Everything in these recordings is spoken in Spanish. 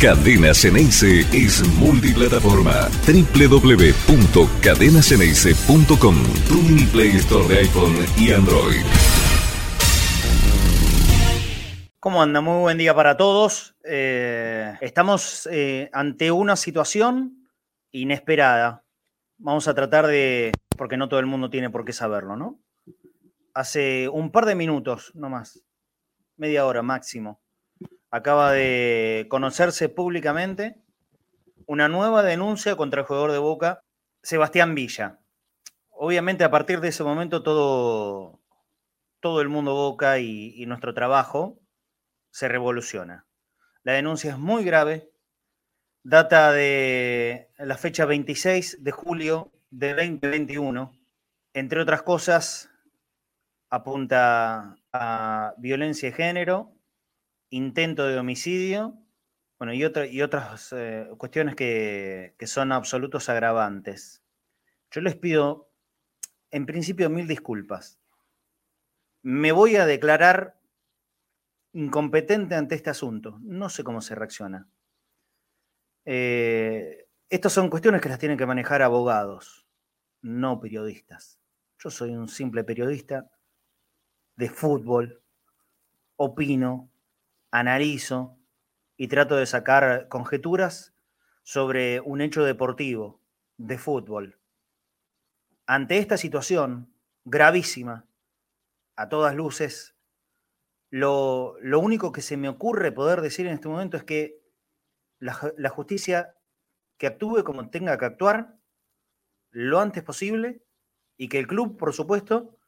Cadena Ceneice es multiplataforma. www.cadenaceneice.com Tu Play Store de iPhone y Android. ¿Cómo anda? Muy buen día para todos. Eh, estamos eh, ante una situación inesperada. Vamos a tratar de, porque no todo el mundo tiene por qué saberlo, ¿no? Hace un par de minutos, no más, media hora máximo, acaba de conocerse públicamente una nueva denuncia contra el jugador de Boca, Sebastián Villa. Obviamente a partir de ese momento todo, todo el mundo Boca y, y nuestro trabajo se revoluciona. La denuncia es muy grave, data de la fecha 26 de julio de 2021. Entre otras cosas, apunta a violencia de género, intento de homicidio, bueno, y, y otras eh, cuestiones que, que son absolutos agravantes. Yo les pido, en principio, mil disculpas. Me voy a declarar incompetente ante este asunto. No sé cómo se reacciona. Eh, estas son cuestiones que las tienen que manejar abogados, no periodistas. Yo soy un simple periodista de fútbol, opino, analizo y trato de sacar conjeturas sobre un hecho deportivo, de fútbol. Ante esta situación gravísima, a todas luces, lo, lo, único que se me ocurre poder decir en este momento es que la, la, justicia que actúe como tenga que actuar lo antes posible y que el club, por supuesto,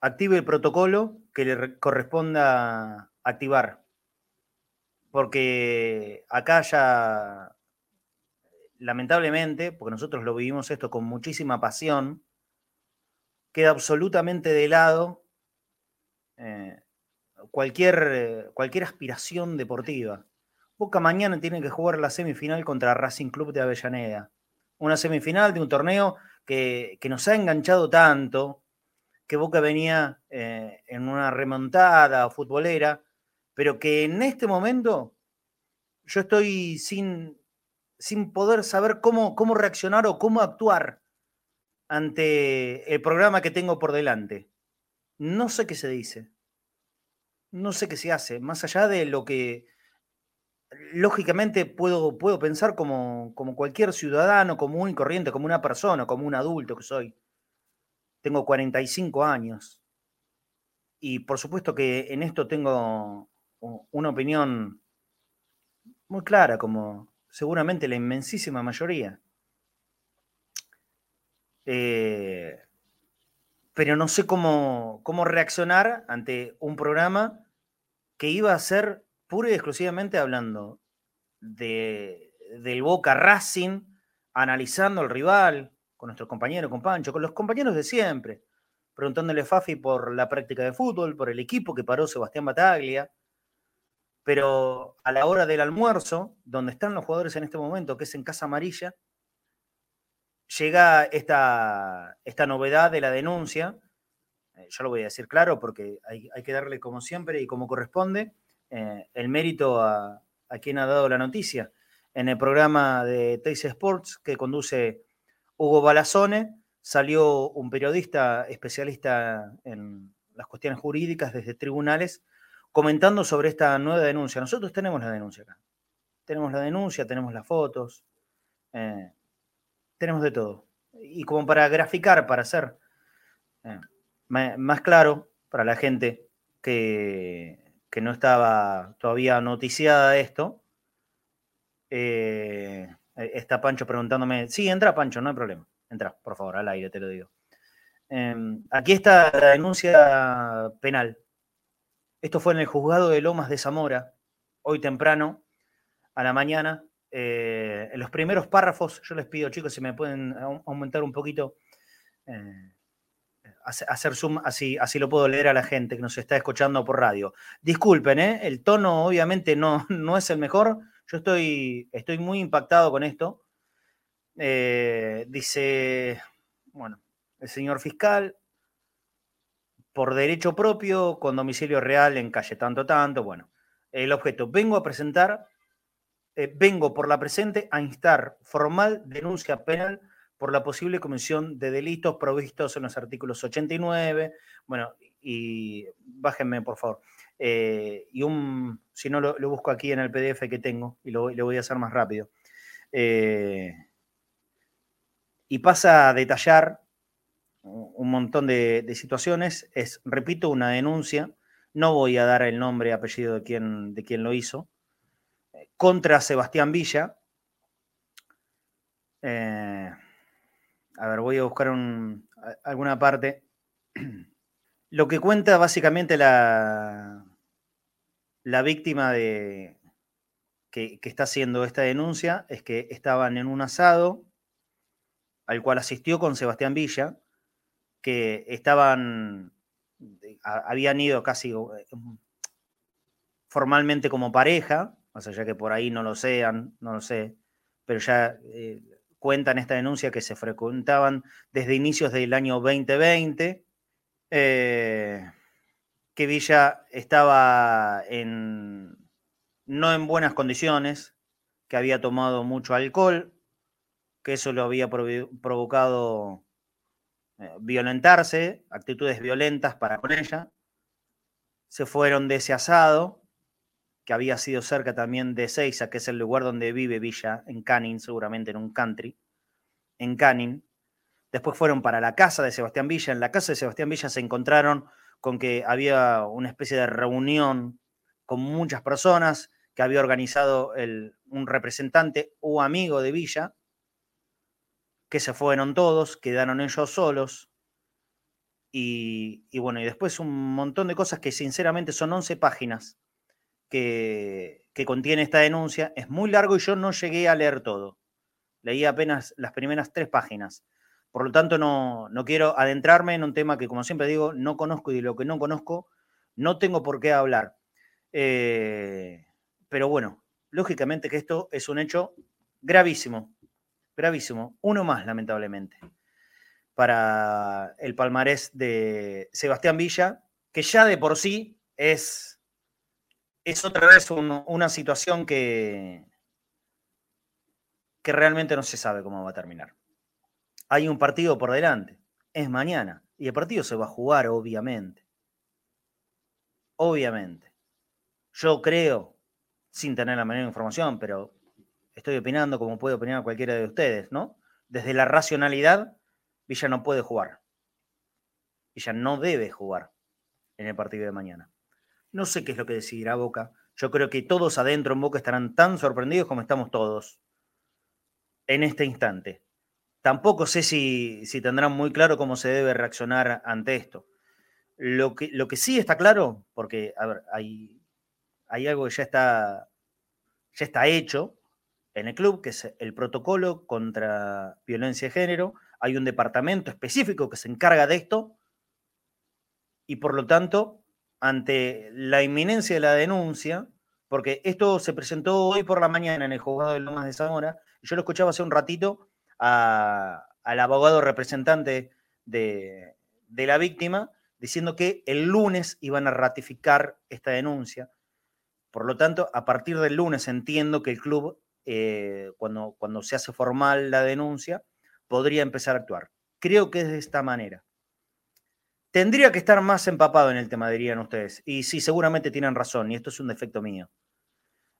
active el protocolo que le corresponda activar. Porque acá ya, lamentablemente, porque nosotros lo vivimos esto con muchísima pasión, queda absolutamente de lado eh, cualquier, cualquier aspiración deportiva. Boca mañana tiene que jugar la semifinal contra Racing Club de Avellaneda. Una semifinal de un torneo que, que nos ha enganchado tanto, que Boca venía eh, en una remontada futbolera, pero que en este momento yo estoy sin, sin poder saber cómo, cómo reaccionar o cómo actuar ante el programa que tengo por delante. No sé qué se dice no sé qué se hace, más allá de lo que lógicamente puedo, puedo pensar como, como cualquier ciudadano común y corriente, como una persona, como un adulto que soy. Tengo 45 años. Y por supuesto que en esto tengo una opinión muy clara, como seguramente la inmensísima mayoría. Eh, pero no sé cómo, cómo reaccionar ante un programa que iba a ser pura y exclusivamente hablando de, del Boca Racing, analizando al rival, con nuestro compañero, con Pancho, con los compañeros de siempre, preguntándole a Fafi por la práctica de fútbol, por el equipo que paró Sebastián Bataglia, pero a la hora del almuerzo, donde están los jugadores en este momento, que es en Casa Amarilla, llega esta, esta novedad de la denuncia. Eh, yo lo voy a decir claro porque hay, hay que darle como siempre y como corresponde eh, el mérito a, quien ha dado la noticia. En el programa de Teis Sports que conduce Hugo Balazone, salió un periodista especialista en las cuestiones jurídicas desde tribunales comentando sobre esta nueva denuncia. Nosotros tenemos la denuncia acá. Tenemos la denuncia, tenemos las fotos. Eh, tenemos de todo. Y como para graficar, para hacer eh, más claro para la gente que, que, no estaba todavía noticiada esto, eh, está Pancho preguntándome, sí, entra Pancho, no hay problema, entra, por favor, al aire te lo digo. Eh, aquí está la denuncia penal. Esto fue en el juzgado de Lomas de Zamora, hoy temprano, a la mañana, eh, en los primeros párrafos, yo les pido, chicos, si me pueden aumentar un poquito, eh, hacer zoom, así, así lo puedo leer a la gente que nos está escuchando por radio. Disculpen, ¿eh? el tono obviamente no, no es el mejor. Yo estoy, estoy muy impactado con esto. Dice, bueno, el señor fiscal, por derecho propio, con domicilio real en calle tanto, tanto, bueno, el objeto, vengo a presentar eh, vengo por la presente a instar formal denuncia penal por la posible comisión de delitos provistos en los artículos 89, bueno, y bájenme por favor. Eh, y un, si no lo, busco aquí en el PDF que tengo y lo, voy a hacer más rápido. Eh, y pasa a detallar un montón de, situaciones. Es, repito, una denuncia. No voy a dar el nombre y apellido de quien, de quien lo hizo. Contra Sebastián Villa. Eh, a ver, voy a buscar alguna parte. Lo que cuenta básicamente la, la víctima de, que, está haciendo esta denuncia es que estaban en un asado al cual asistió con Sebastián Villa, que estaban, habían ido casi eh, formalmente como pareja, más allá que por ahí no lo sean, no lo sé, pero ya eh, cuentan esta denuncia que se frecuentaban desde inicios del año 2020 eh, que Villa estaba en, no en buenas condiciones, que había tomado mucho alcohol, que eso lo había provocado violentarse, actitudes violentas para con ella. Se fueron de ese asado, que había sido cerca también de Seiza, que es el lugar donde vive Villa, en Canning, seguramente en un country, en Canning. Después fueron para la casa de Sebastián Villa. En la casa de Sebastián Villa se encontraron con que había una especie de reunión con muchas personas que había organizado un representante o amigo de Villa, que se fueron todos, quedaron ellos solos. Y, bueno, y después un montón de cosas que sinceramente son 11 páginas que, que contiene esta denuncia. Es muy largo y yo no llegué a leer todo. Leí apenas las primeras tres páginas. Por lo tanto, no, quiero adentrarme en un tema que, como siempre digo, no conozco y de lo que no conozco, no tengo por qué hablar. Eh, pero bueno, lógicamente que esto es un hecho gravísimo, gravísimo, uno más, lamentablemente, para el palmarés de Sebastián Villa, que ya de por sí es, es otra vez una situación que, que realmente no se sabe cómo va a terminar hay un partido por delante. Es mañana. Y el partido se va a jugar, obviamente. Obviamente. Yo creo, sin tener la menor información, pero estoy opinando como puede opinar cualquiera de ustedes, ¿no? Desde la racionalidad, Villa no puede jugar. Villa no debe jugar en el partido de mañana. No sé qué es lo que decidirá Boca. Yo creo que todos adentro en Boca estarán tan sorprendidos como estamos todos en este instante. Tampoco sé si, tendrán muy claro cómo se debe reaccionar ante esto. Lo que, lo que sí está claro, porque hay, hay algo que ya está, ya está hecho en el club, que es el protocolo contra violencia de género. Hay un departamento específico que se encarga de esto y por lo tanto, ante la inminencia de la denuncia, porque esto se presentó hoy por la mañana en el juzgado de Lomas de Zamora, y yo lo escuchaba hace un ratito al abogado representante de, la víctima diciendo que el lunes iban a ratificar esta denuncia. Por lo tanto, a partir del lunes entiendo que el club, eh, cuando, cuando se hace formal la denuncia, podría empezar a actuar. Creo que es de esta manera. Tendría que estar más empapado en el tema, dirían ustedes. Y sí, seguramente tienen razón, y esto es un defecto mío.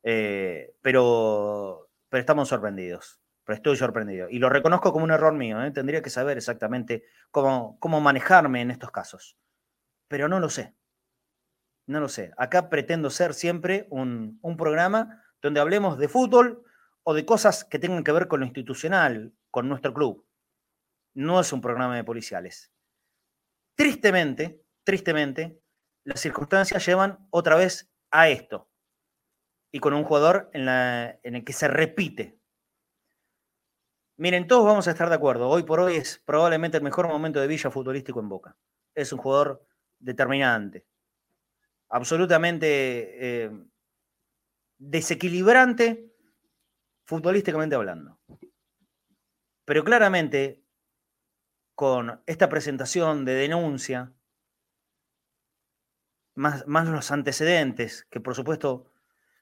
Eh, pero, pero estamos sorprendidos pero estoy sorprendido. Y lo reconozco como un error mío, ¿eh? tendría que saber exactamente cómo, cómo manejarme en estos casos. Pero no lo sé. No lo sé. Acá pretendo ser siempre un, un programa donde hablemos de fútbol o de cosas que tengan que ver con lo institucional, con nuestro club. No es un programa de policiales. Tristemente, tristemente, las circunstancias llevan otra vez a esto. Y con un jugador en, el que se repite Miren, todos vamos a estar de acuerdo. Hoy por hoy es probablemente el mejor momento de Villa futbolístico en Boca. Es un jugador determinante, absolutamente eh, desequilibrante futbolísticamente hablando. Pero claramente, con esta presentación de denuncia, más, más los antecedentes, que por supuesto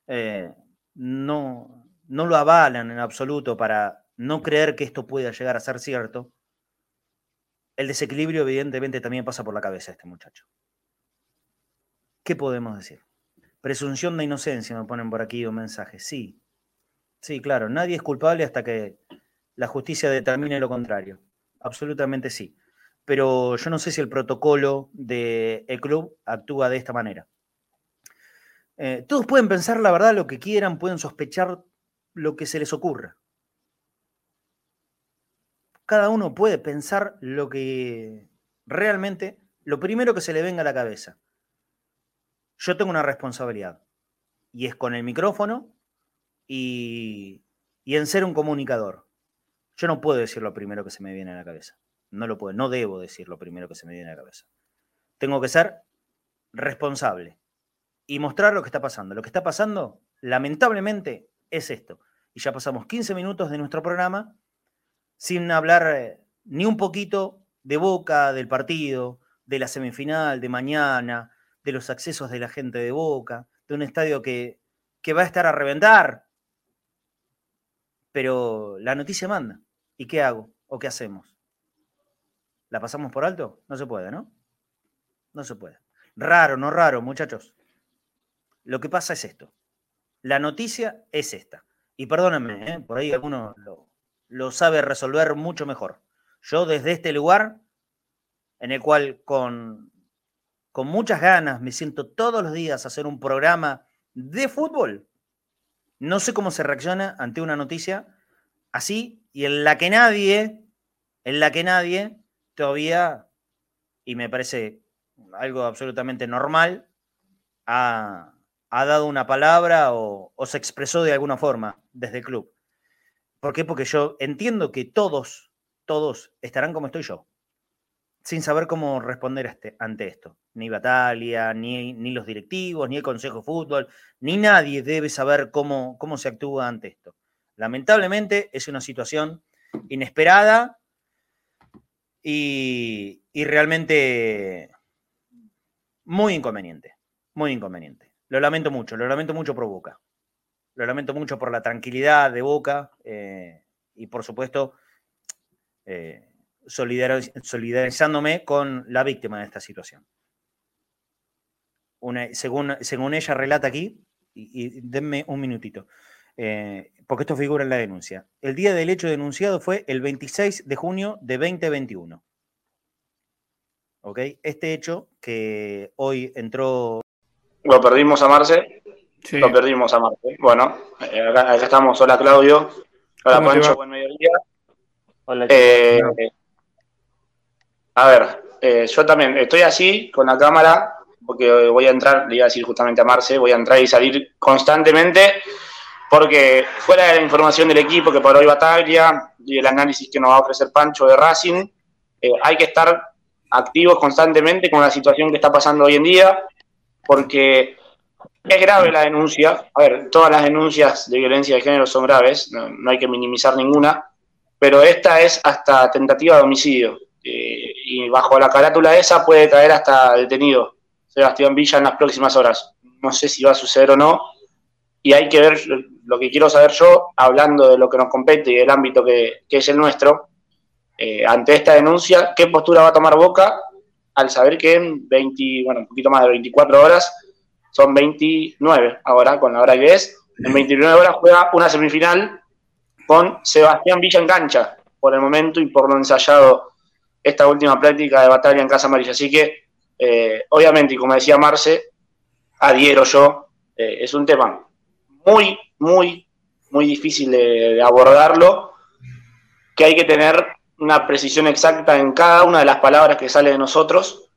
eh, no, no lo avalan en absoluto para no creer que esto pueda llegar a ser cierto, el desequilibrio evidentemente también pasa por la cabeza de este muchacho. ¿Qué podemos decir? Presunción de inocencia, me ponen por aquí un mensaje. Sí, sí, claro, nadie es culpable hasta que la justicia determine lo contrario. Absolutamente sí. Pero yo no sé si el protocolo del club actúa de esta manera. Eh, todos pueden pensar la verdad lo que quieran, pueden sospechar lo que se les ocurra. Cada uno puede pensar lo que realmente, lo primero que se le venga a la cabeza. Yo tengo una responsabilidad y es con el micrófono y, en ser un comunicador. Yo no puedo decir lo primero que se me viene a la cabeza. No lo puedo, no debo decir lo primero que se me viene a la cabeza. Tengo que ser responsable y mostrar lo que está pasando. Lo que está pasando, lamentablemente, es esto. Y ya pasamos 15 minutos de nuestro programa sin hablar eh, ni un poquito de Boca, del partido, de la semifinal de mañana, de los accesos de la gente de Boca, de un estadio que, que va a estar a reventar. Pero la noticia manda. ¿Y qué hago? ¿O qué hacemos? ¿La pasamos por alto? No se puede, ¿no? No se puede. Raro, no raro, muchachos. Lo que pasa es esto. La noticia es esta. Y perdónenme, ¿eh? por ahí alguno lo, sabe resolver mucho mejor. Yo desde este lugar, en el cual con, con muchas ganas me siento todos los días a hacer un programa de fútbol, no sé cómo se reacciona ante una noticia así y en la que nadie, en la que nadie todavía, y me parece algo absolutamente normal, ha, ha dado una palabra o, se expresó de alguna forma desde el club. ¿Por qué? Porque yo entiendo que todos, todos estarán como estoy yo, sin saber cómo responder este, ante esto. Ni Batalia, ni, ni, los directivos, ni el Consejo de Fútbol, ni nadie debe saber cómo, cómo se actúa ante esto. Lamentablemente es una situación inesperada y, y realmente muy inconveniente, muy inconveniente. Lo lamento mucho, lo lamento mucho por Boca. Lo lamento mucho por la tranquilidad de Boca eh, y por supuesto eh, solidarizándome con la víctima de esta situación. según, según ella relata aquí, y, denme un minutito, eh, porque esto figura en la denuncia. El día del hecho denunciado fue el 26 de junio de 2021. ¿Ok? Este hecho que hoy entró lo perdimos a Marce. Lo perdimos a Marce. Bueno, eh, acá, estamos. Hola Claudio. Hola Pancho, buen mediodía. Hola, eh, a ver, eh, yo también estoy así con la cámara porque voy a entrar, le iba a decir justamente a Marce, voy a entrar y salir constantemente porque fuera de la información del equipo que por hoy batalla y el análisis que nos va a ofrecer Pancho de Racing, hay que estar activos constantemente con la situación que está pasando hoy en día porque es grave la denuncia. A ver, todas las denuncias de violencia de género son graves, no, hay que minimizar ninguna, pero esta es hasta tentativa de homicidio. Eh, y bajo la carátula esa puede caer hasta detenido Sebastián Villa en las próximas horas. No sé si va a suceder o no. Y hay que ver lo que quiero saber yo, hablando de lo que nos compete y del ámbito que, es el nuestro, eh, ante esta denuncia, ¿qué postura va a tomar Boca al saber que en 20, bueno, un poquito más de 24 horas, son 29 ahora con la hora que es, en 29 horas juega una semifinal con Sebastián Villa en cancha, por el momento y por lo ensayado esta última práctica de batalla en Casa Amarilla. Así que, eh, obviamente, y como decía Marce, adhiero yo, eh, es un tema muy, muy, muy difícil de abordarlo, que hay que tener una precisión exacta en cada una de las palabras que sale de nosotros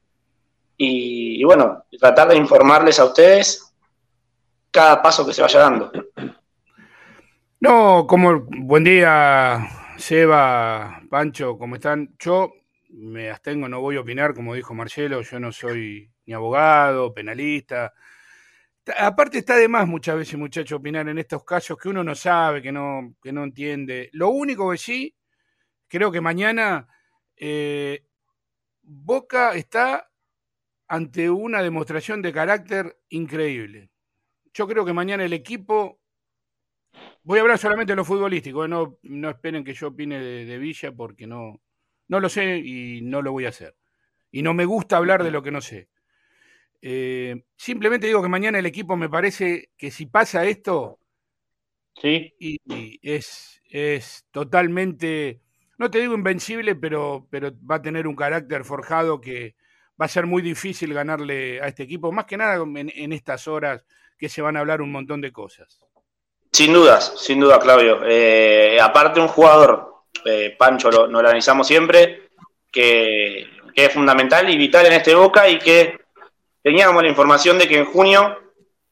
y, bueno, tratar de informarles a ustedes cada paso que se vaya dando. No, como buen día, Seba, Pancho, ¿cómo están? Yo me abstengo, no voy a opinar, como dijo Marcelo, yo no soy ni abogado, penalista. Aparte está de más muchas veces, muchachos, opinar en estos casos que uno no sabe, que no, que no entiende. Lo único que sí creo que mañana eh, Boca está ante una demostración de carácter increíble. Yo creo que mañana el equipo voy a hablar solamente de lo futbolístico, no, no esperen que yo opine de, Villa porque no, no lo sé y no lo voy a hacer. Y no me gusta hablar de lo que no sé. Eh, simplemente digo que mañana el equipo me parece que si pasa esto, sí. y, es, es totalmente, no te digo invencible, pero, pero va a tener un carácter forjado que va a ser muy difícil ganarle a este equipo, más que nada en estas horas que se van a hablar un montón de cosas. Sin dudas, sin duda, Claudio. Eh, aparte, un jugador, eh, Pancho lo, lo, analizamos siempre, que, es fundamental y vital en este Boca y que teníamos la información de que en junio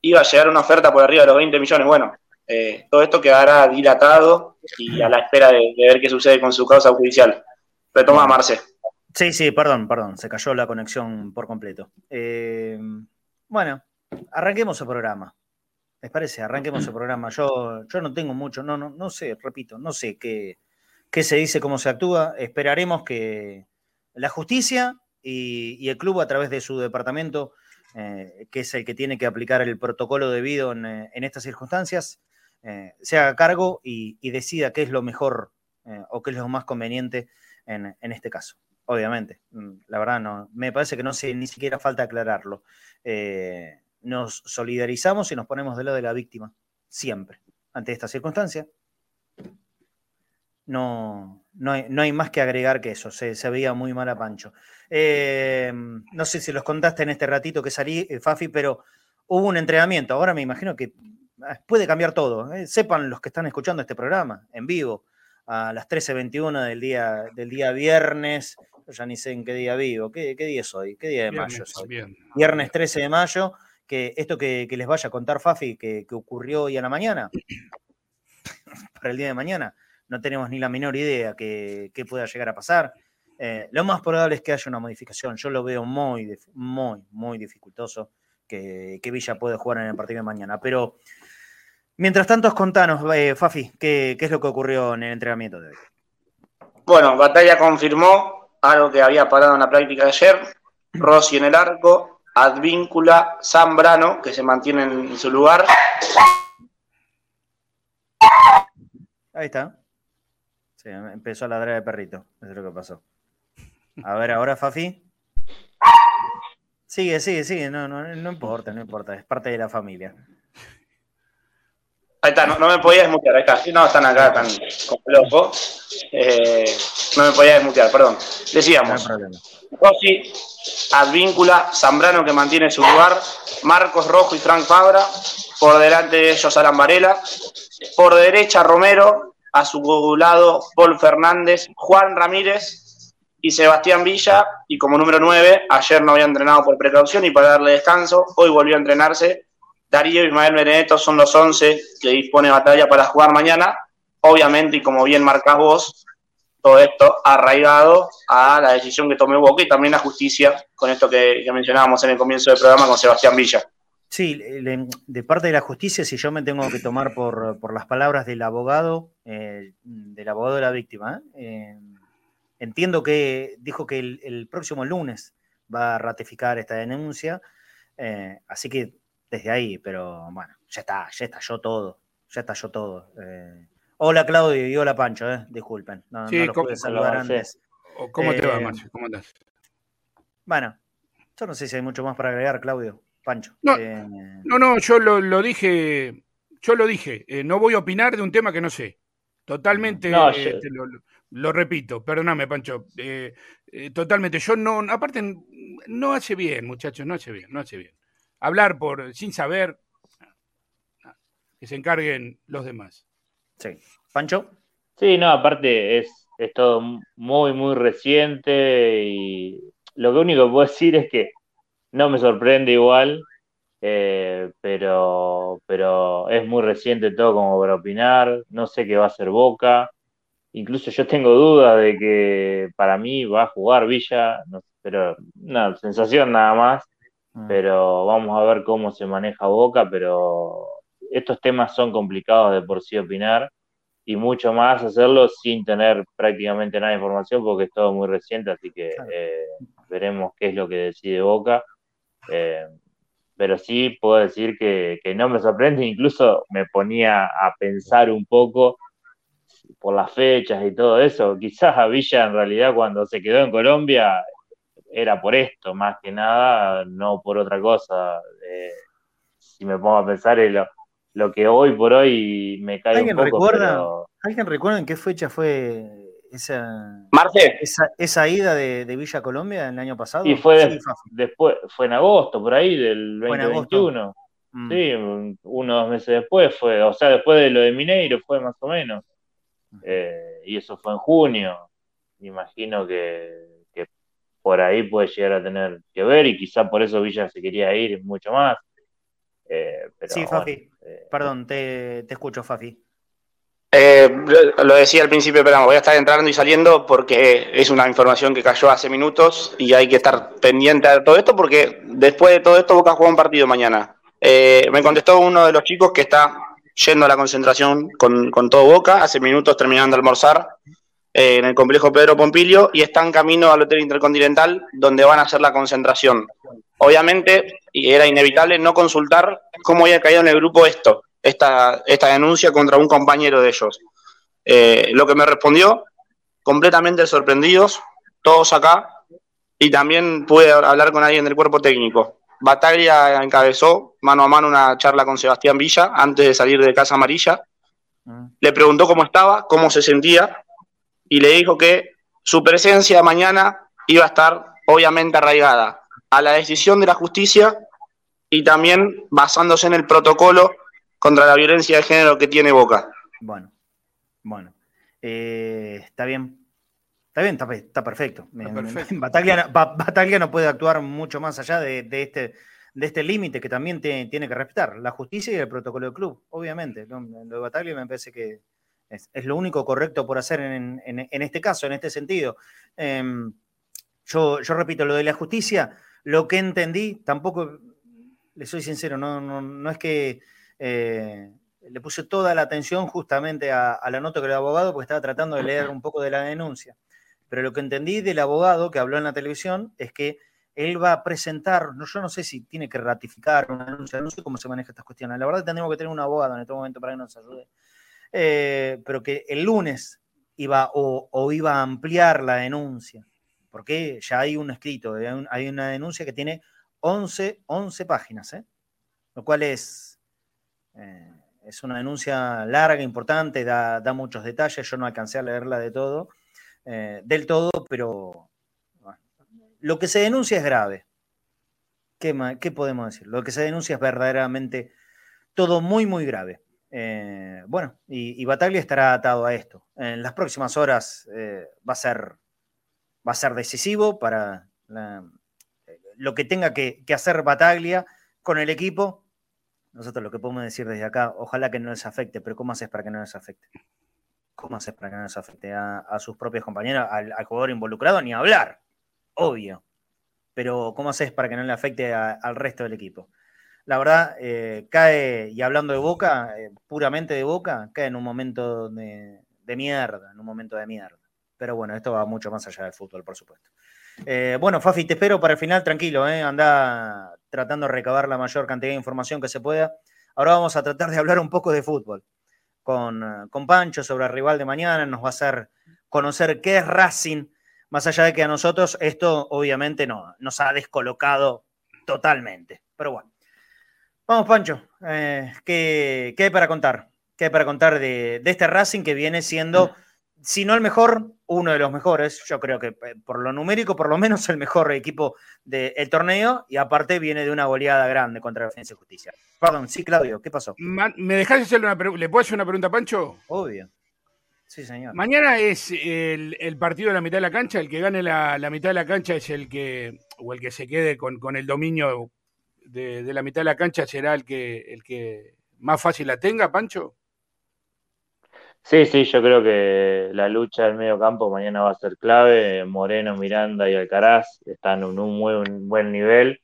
iba a llegar una oferta por arriba de los 20 millones. Bueno, eh, todo esto quedará dilatado y a la espera de, ver qué sucede con su causa judicial. Retoma, Marce. Sí, sí, perdón, perdón, se cayó la conexión por completo. bueno, arranquemos el programa. ¿Les parece? Arranquemos el programa. Yo, yo no tengo mucho, no, no, no sé, repito, no sé qué, qué se dice, cómo se actúa. Esperaremos que la justicia y, el club a través de su departamento, eh, que es el que tiene que aplicar el protocolo debido en, eh, estas circunstancias, eh, se haga cargo y, decida qué es lo mejor o qué es lo más conveniente en, este caso. Obviamente, mm, la verdad no, me parece que no sé, ni siquiera falta aclararlo nos solidarizamos y nos ponemos del lado de la víctima, siempre, ante esta circunstancia. No, no, hay, más que agregar que eso, se, veía muy mal a Pancho. Eh, no sé si los contaste en este ratito que salí, eh, Fafi, pero hubo un entrenamiento. Ahora me imagino que ah, puede cambiar todo. Eh. Sepan los que están escuchando este programa en vivo a las 13.21 del día, del día viernes. Yo ya ni sé en qué día vivo. ¿Qué, día es hoy? ¿Qué día de mayo es hoy? Viernes 13 de mayo que esto que, les vaya a contar Fafi, que, ocurrió hoy a la mañana, para el día de mañana, no tenemos ni la menor idea que, pueda llegar a pasar. Eh, lo más probable es que haya una modificación. Yo lo veo muy, muy, muy dificultoso que, Villa pueda jugar en el partido de mañana. Pero mientras tanto, contanos, eh, Fafi, ¿qué, ¿qué, es lo que ocurrió en el entrenamiento de hoy? Bueno, Batalla confirmó algo que había parado en la práctica de ayer. Rossi en el arco, Advíncula Zambrano, que se mantiene en su lugar. Ahí está. Sí, empezó a ladrar el perrito. Eso es lo que pasó. A ver, ahora, Fafi. Sigue, sigue, sigue. No, no, no importa, no importa. Es parte de la familia. Ahí está, no, me podía desmutear. Ahí está. No, están acá, están con loco. Eh, no me podía desmutear, perdón. Decíamos. No Rossi, Advíncula, Zambrano que mantiene su lugar, Marcos Rojo y Frank Fabra, por delante de ellos Alan Varela, por derecha Romero, a su lado Paul Fernández, Juan Ramírez y Sebastián Villa, y como número 9, ayer no había entrenado por precaución y para darle descanso, hoy volvió a entrenarse. Darío y Ismael Benedetto son los 11 que dispone batalla para jugar mañana. Obviamente, y como bien marcas vos, todo esto arraigado a la decisión que tomó Boca y también la justicia, con esto que, mencionábamos en el comienzo del programa con Sebastián Villa. Sí, de parte de la justicia, si yo me tengo que tomar por, las palabras del abogado, eh, del abogado de la víctima, eh, entiendo que dijo que el, próximo lunes va a ratificar esta denuncia, eh, así que desde ahí, pero bueno, ya está, ya estalló todo, ya estalló todo. Hola Claudio y hola Pancho, eh. disculpen. No, sí, no los saludar antes. ¿Cómo te va, Marcio? ¿Cómo estás? Bueno, yo no sé si hay mucho más para agregar, Claudio. Pancho. No, eh, no, yo lo, dije, yo lo dije, eh, no voy a opinar de un tema que no sé. Totalmente, lo, repito, perdóname, Pancho. totalmente, yo no, aparte, no hace bien, muchachos, no hace bien, no hace bien. Hablar por sin saber, que se encarguen los demás. Sí. ¿Pancho? Sí, no, aparte es, es todo muy, muy reciente y lo único que puedo decir es que no me sorprende igual, eh, pero, pero es muy reciente todo como para opinar, no sé qué va a hacer Boca, incluso yo tengo dudas de que para mí va a jugar Villa, pero una sensación nada más, mm. pero vamos a ver cómo se maneja Boca, pero estos temas son complicados de por sí opinar y mucho más hacerlo sin tener prácticamente nada de información porque es todo muy reciente, así que eh, veremos qué es lo que decide Boca. Eh, pero sí puedo decir que, no me sorprende, incluso me ponía a pensar un poco por las fechas y todo eso. Quizás a Villa en realidad cuando se quedó en Colombia era por esto, más que nada, no por otra cosa. Eh, si me pongo a pensar en lo, que hoy por hoy me cae un poco. Recuerda, ¿Alguien recuerda en qué fecha fue esa, esa, ida de, Villa Colombia el año pasado. Y fue después, fue en agosto, por ahí, del 2021. Mm. Sí, unos meses después fue, o sea, después de lo de Mineiro fue más o menos. Eh, y eso fue en junio. Imagino que, por ahí puede llegar a tener que ver y quizá por eso Villa se quería ir mucho más. Eh, sí, Fafi. Eh, Perdón, te, te escucho, Fafi. Eh, lo decía al principio, pero voy a estar entrando y saliendo porque es una información que cayó hace minutos y hay que estar pendiente de todo esto porque después de todo esto Boca juega un partido mañana. Eh, me contestó uno de los chicos que está yendo a la concentración con, todo Boca, hace minutos terminando de almorzar eh, en el complejo Pedro Pompilio y están camino al Hotel Intercontinental donde van a hacer la concentración. Obviamente, y era inevitable no consultar cómo había caído en el grupo esto esta, esta denuncia contra un compañero de ellos. Eh, lo que me respondió, completamente sorprendidos, todos acá, y también pude hablar con alguien del cuerpo técnico. Bataglia encabezó mano a mano una charla con Sebastián Villa antes de salir de Casa Amarilla. Mm. Le preguntó cómo estaba, cómo se sentía, y le dijo que su presencia mañana iba a estar obviamente arraigada a la decisión de la justicia y también basándose en el protocolo contra la violencia de género que tiene Boca. Bueno, bueno. Eh, está bien. Está bien, está, perfecto. Bataglia, no puede actuar mucho más allá de, este de este límite que también tiene que respetar, la justicia y el protocolo del club, obviamente. Lo, de Bataglia me parece que es, lo único correcto por hacer en, este caso, en este sentido. Em, yo, yo, repito, lo de la justicia, lo que entendí, tampoco, le soy sincero, no, no, no es que eh, le puse toda la atención justamente a, la nota que el abogado, porque estaba tratando de leer un poco de la denuncia. Pero lo que entendí del abogado que habló en la televisión es que él va a presentar, no, yo no sé si tiene que ratificar una denuncia, no sé cómo se maneja estas cuestiones. La verdad tendríamos que tener un abogado en este momento para que nos ayude. Eh, pero que el lunes iba o, iba a ampliar la denuncia, porque ya hay un escrito, hay, una denuncia que tiene 11, 11 páginas, ¿eh? lo cual es eh, es una denuncia larga, importante, da, muchos detalles. Yo no alcancé a leerla de todo, eh, del todo, pero lo que se denuncia es grave. ¿Qué, podemos decir? Lo que se denuncia es verdaderamente todo muy, muy grave. Eh, bueno, y, Bataglia estará atado a esto. En las próximas horas va, a ser, va a ser decisivo para lo que tenga que, que hacer Bataglia con el equipo nosotros lo que podemos decir desde acá, ojalá que no les afecte, pero ¿cómo haces para que no les afecte? ¿Cómo haces para que no les afecte a, sus propios compañeros, al, jugador involucrado? Ni hablar, obvio. Pero ¿cómo haces para que no le afecte al resto del equipo? La verdad, eh, cae, y hablando de Boca, eh, puramente de Boca, cae en un momento de, de mierda, en un momento de mierda. Pero bueno, esto va mucho más allá del fútbol, por supuesto. Eh, bueno, Fafi, te espero para el final, tranquilo, ¿eh? anda tratando de recabar la mayor cantidad de información que se pueda. Ahora vamos a tratar de hablar un poco de fútbol con, con Pancho sobre el rival de mañana, nos va a hacer conocer qué es Racing, más allá de que a nosotros esto obviamente no, nos ha descolocado totalmente. Pero bueno, vamos Pancho, eh, ¿qué, hay para contar? ¿Qué hay para contar de, de este Racing que viene siendo si no el mejor, uno de los mejores, yo creo que eh, por lo numérico, por lo menos el mejor equipo del torneo, y aparte viene de una goleada grande contra la Defensa y Justicia. Perdón, sí, Claudio, ¿qué pasó? ¿Me dejás hacerle una pregunta? ¿Le puedo hacer una pregunta a Pancho? Obvio. Sí, señor. Mañana es el, partido de la mitad de la cancha, el que gane la, mitad de la cancha es el que, o el que se quede con, el dominio de, de, la mitad de la cancha será el que, el que más fácil la tenga, Pancho. Sí, sí, yo creo que la lucha del medio campo mañana va a ser clave. Moreno, Miranda y Alcaraz están en un muy buen nivel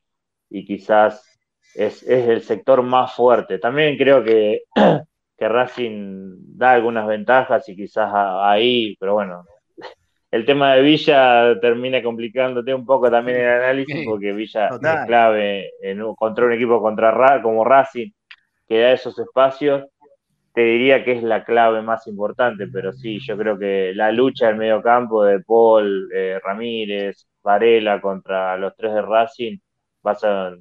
y quizás es, el sector más fuerte. También creo que, que Racing da algunas ventajas y quizás ahí, pero bueno, el tema de Villa termina complicándote un poco también el análisis, porque Villa es clave en, contra un equipo contra como Racing, que da esos espacios. Te diría que es la clave más importante, pero sí, yo creo que la lucha en medio campo de Paul, eh, Ramírez, Varela contra los tres de Racing va a ser,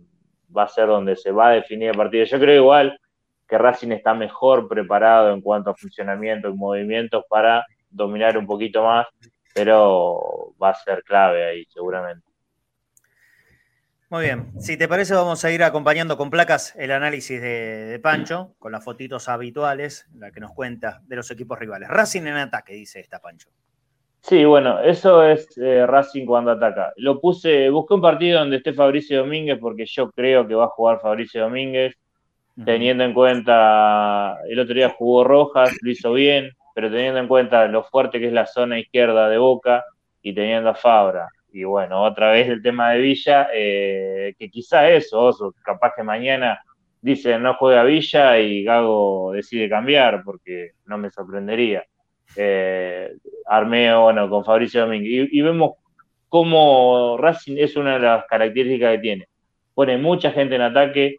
va a ser donde se va a definir el partido. Yo creo igual que Racing está mejor preparado en cuanto a funcionamiento y movimientos para dominar un poquito más, pero va a ser clave ahí seguramente. Muy bien, si te parece vamos a ir acompañando con placas el análisis de, Pancho, con las fotitos habituales, la que nos cuenta de los equipos rivales. Racing en ataque, dice esta Pancho. Sí, bueno, eso es eh, Racing cuando ataca. Lo puse, busqué un partido donde esté Fabricio Domínguez porque yo creo que va a jugar Fabricio Domínguez teniendo en cuenta, el otro día jugó Rojas, lo hizo bien, pero teniendo en cuenta lo fuerte que es la zona izquierda de Boca y teniendo a Fabra. Y bueno, otra vez el tema de Villa, eh, que quizá eso, capaz que mañana dice no juega Villa y Gago decide cambiar, porque no me sorprendería. Eh, Armeo, bueno, con Fabricio Domínguez. Y, y vemos cómo Racing es una de las características que tiene. Pone mucha gente en ataque,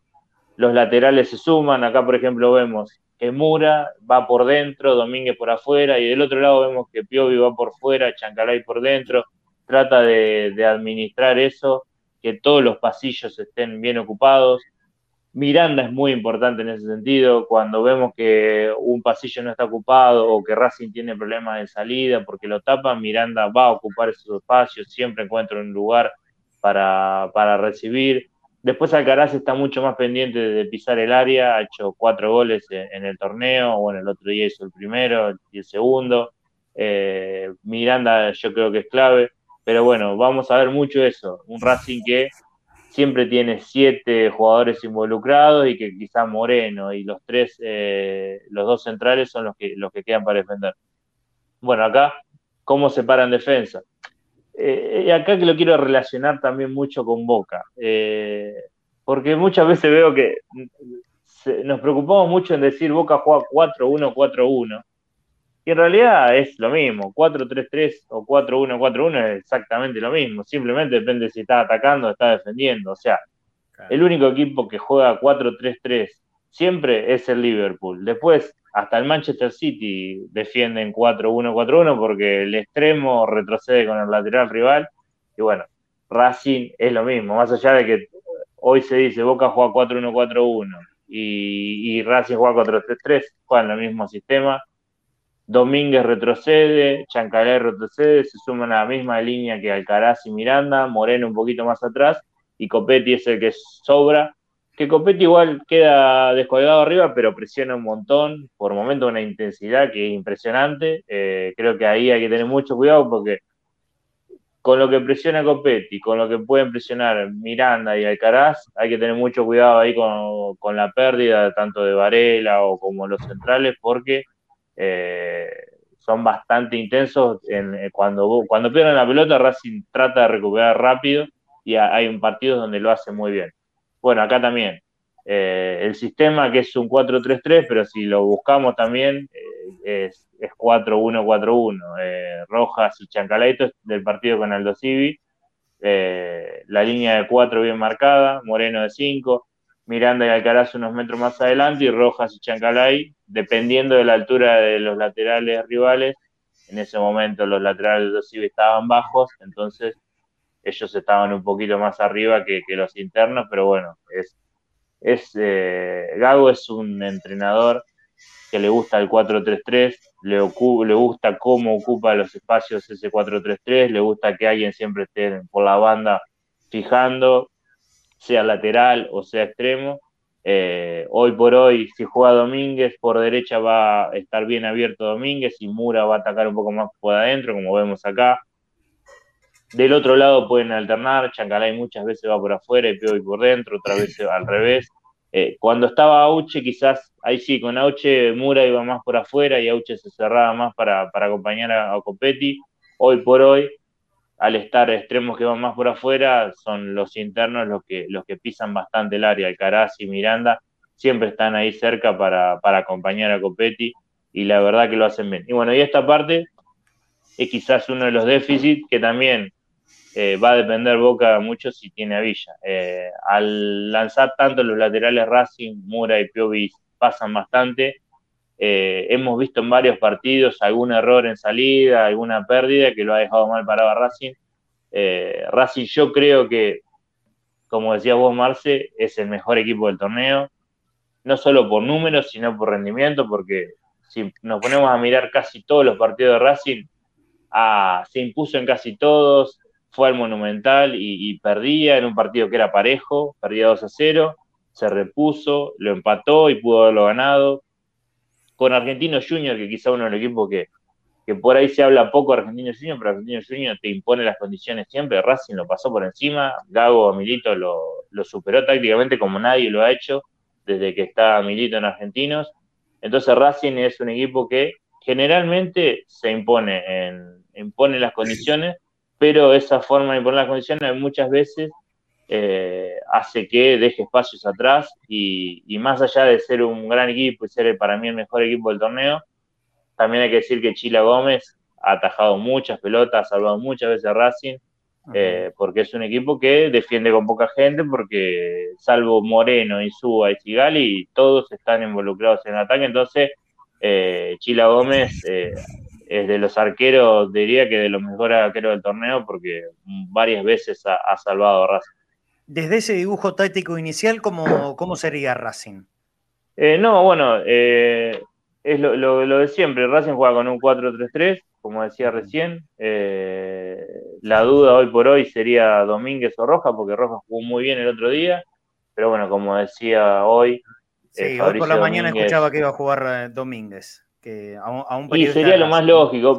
los laterales se suman, acá por ejemplo vemos que Mura va por dentro, Domínguez por afuera, y del otro lado vemos que Piovi va por fuera, Chancalay por dentro, trata de, administrar eso, que todos los pasillos estén bien ocupados. Miranda es muy importante en ese sentido, cuando vemos que un pasillo no está ocupado o que Racing tiene problemas de salida porque lo tapan, Miranda va a ocupar esos espacios, siempre encuentra un lugar para, recibir Después Alcaraz está mucho más pendiente de pisar el área, ha hecho cuatro goles en, el torneo, bueno, el otro día hizo el primero y el segundo. Eh, Miranda yo creo que es clave, pero bueno, vamos a ver mucho eso, un Racing que siempre tiene siete jugadores involucrados y que quizá Moreno y los tres, eh, los dos centrales son los que, los que quedan para defender. Bueno, acá, ¿cómo se paran defensa? Eh, acá que lo quiero relacionar también mucho con Boca, eh, porque muchas veces veo que nos preocupamos mucho en decir Boca juega 4-1-4-1, y en realidad es lo mismo, 4-3-3 o 4-1-4-1 es exactamente lo mismo, simplemente depende si está atacando o está defendiendo, o sea, el único equipo que juega 4-3-3 siempre es el Liverpool, después hasta el Manchester City defienden 4-1-4-1 porque el extremo retrocede con el lateral rival. Y bueno, Racing es lo mismo, más allá de que hoy se dice Boca juega 4-1-4-1 y, y, Racing juega 4-3-3, juegan el mismo sistema. Domínguez retrocede, Chancalay retrocede, se suman a la misma línea que Alcaraz y Miranda, Moreno un poquito más atrás y Copetti es el que sobra que Copetti igual queda descolgado arriba, pero presiona un montón, por momento una intensidad que es impresionante. Eh, creo que ahí hay que tener mucho cuidado porque con lo que presiona Copetti, con lo que pueden presionar Miranda y Alcaraz, hay que tener mucho cuidado ahí con, la pérdida tanto de Varela o como los centrales, porque eh, son bastante intensos. En, eh, cuando, cuando pierden la pelota, Racing trata de recuperar rápido y hay un partido donde lo hace muy bien. Bueno, acá también. Eh, el sistema que es un 4-3-3, pero si lo buscamos también eh, es, es 4-1-4-1. Eh, Rojas y Chancalaitos del partido con Aldo Civi. la línea de 4 bien marcada, Moreno de 5, Miranda y Alcaraz unos metros más adelante y Rojas y Chancalay, dependiendo de la altura de los laterales rivales. En ese momento los laterales de Civi estaban bajos, entonces ellos estaban un poquito más arriba que, los internos, pero bueno, es, es eh, Gago es un entrenador que le gusta el 4-3-3, le, le gusta cómo ocupa los espacios ese 4-3-3, le gusta que alguien siempre esté por la banda fijando, sea lateral o sea extremo. Eh, hoy por hoy, si juega Domínguez, por derecha va a estar bien abierto Domínguez y Mura va a atacar un poco más por adentro, como vemos acá. Del otro lado pueden alternar, Chancalay muchas veces va por afuera y Piovi por dentro, otra vez al revés. Eh, cuando estaba Auche, quizás ahí sí, con Auche Mura iba más por afuera y Auche se cerraba más para, acompañar a, Copetti. Hoy por hoy, al estar extremos que van más por afuera, son los internos los que, los que pisan bastante el área. Alcaraz y Miranda siempre están ahí cerca para, para acompañar a Copetti y la verdad que lo hacen bien. Y bueno, y esta parte es quizás uno de los déficits que también eh, va a depender Boca mucho si tiene a Villa. Eh, al lanzar tanto los laterales Racing, Mura y Piovi pasan bastante. Eh, hemos visto en varios partidos algún error en salida, alguna pérdida que lo ha dejado mal parado a Racing. Racing yo creo que, como decía vos Marce, es el mejor equipo del torneo, no solo por números, sino por rendimiento, porque si nos ponemos a mirar casi todos los partidos de Racing, se impuso en casi todos, fue al Monumental y, perdía en un partido que era parejo, perdía 2 a 0, se repuso, lo empató y pudo haberlo ganado. Con Argentino Junior, que quizá uno de los equipos que, que por ahí se habla poco de Argentino Junior, pero Argentino Junior te impone las condiciones siempre. Racing lo pasó por encima, Gago Milito lo, superó tácticamente como nadie lo ha hecho desde que está Milito en Argentinos. Entonces Racing es un equipo que generalmente se impone, en, impone las condiciones pero esa forma de poner las condiciones muchas veces eh, hace que deje espacios atrás y, más allá de ser un gran equipo y ser para mí el mejor equipo del torneo, también hay que decir que Chila Gómez ha atajado muchas pelotas, ha salvado muchas veces a Racing, eh, porque es un equipo que defiende con poca gente, porque salvo Moreno, Insúa y Sigali, todos están involucrados en el ataque, entonces eh, Chila Gómez es de los arqueros, diría que de los mejores arqueros del torneo, porque varias veces ha, salvado a Racing. Desde ese dibujo táctico inicial, ¿cómo, cómo sería Racing? Eh, no, bueno, eh, es lo, de siempre. Racing juega con un 4-3-3, como decía recién. Eh, la duda hoy por hoy sería Domínguez o Roja, porque Roja jugó muy bien el otro día. Pero bueno, como decía hoy. Sí, hoy por la mañana escuchaba que iba a jugar Domínguez y sería lo más lógico.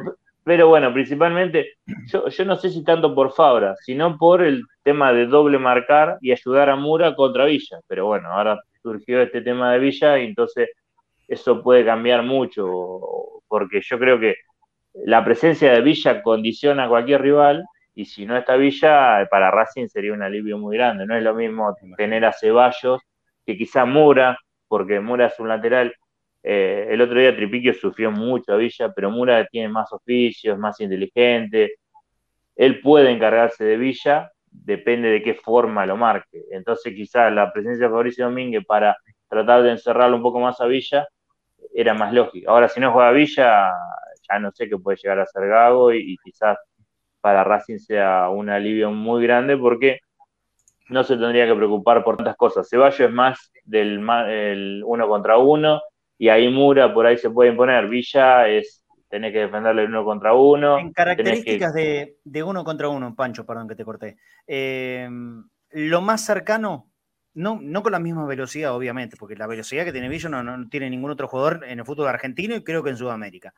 Pero bueno, principalmente, yo, no sé si tanto por Fabra, sino por el tema de doble marcar y ayudar a Mura contra Villa. Pero bueno, ahora surgió este tema de Villa y entonces eso puede cambiar mucho, porque yo creo que la presencia de Villa condiciona a cualquier rival y si no está Villa, para Racing sería un alivio muy grande. No es lo mismo tener a Ceballos que quizá Mura, porque Mura es un lateral eh, el otro día Tripiquio sufrió mucho a Villa, pero Mura tiene más oficios, más inteligente. Él puede encargarse de Villa, depende de qué forma lo marque. Entonces, quizás la presencia de Fabricio Domínguez para tratar de encerrarlo un poco más a Villa era más lógica. Ahora, si no juega Villa, ya no sé qué puede llegar a ser Gago y, quizás para Racing sea un alivio muy grande porque no se tendría que preocupar por tantas cosas. Ceballos es más del uno contra uno y ahí Mura por ahí se puede imponer. Villa es tenés que defenderle uno contra uno. En características de, uno contra uno, Pancho, perdón que te corté. Eh, lo más cercano, no, no con la misma velocidad, obviamente, porque la velocidad que tiene Villa no, tiene ningún otro jugador en el fútbol argentino y creo que en Sudamérica.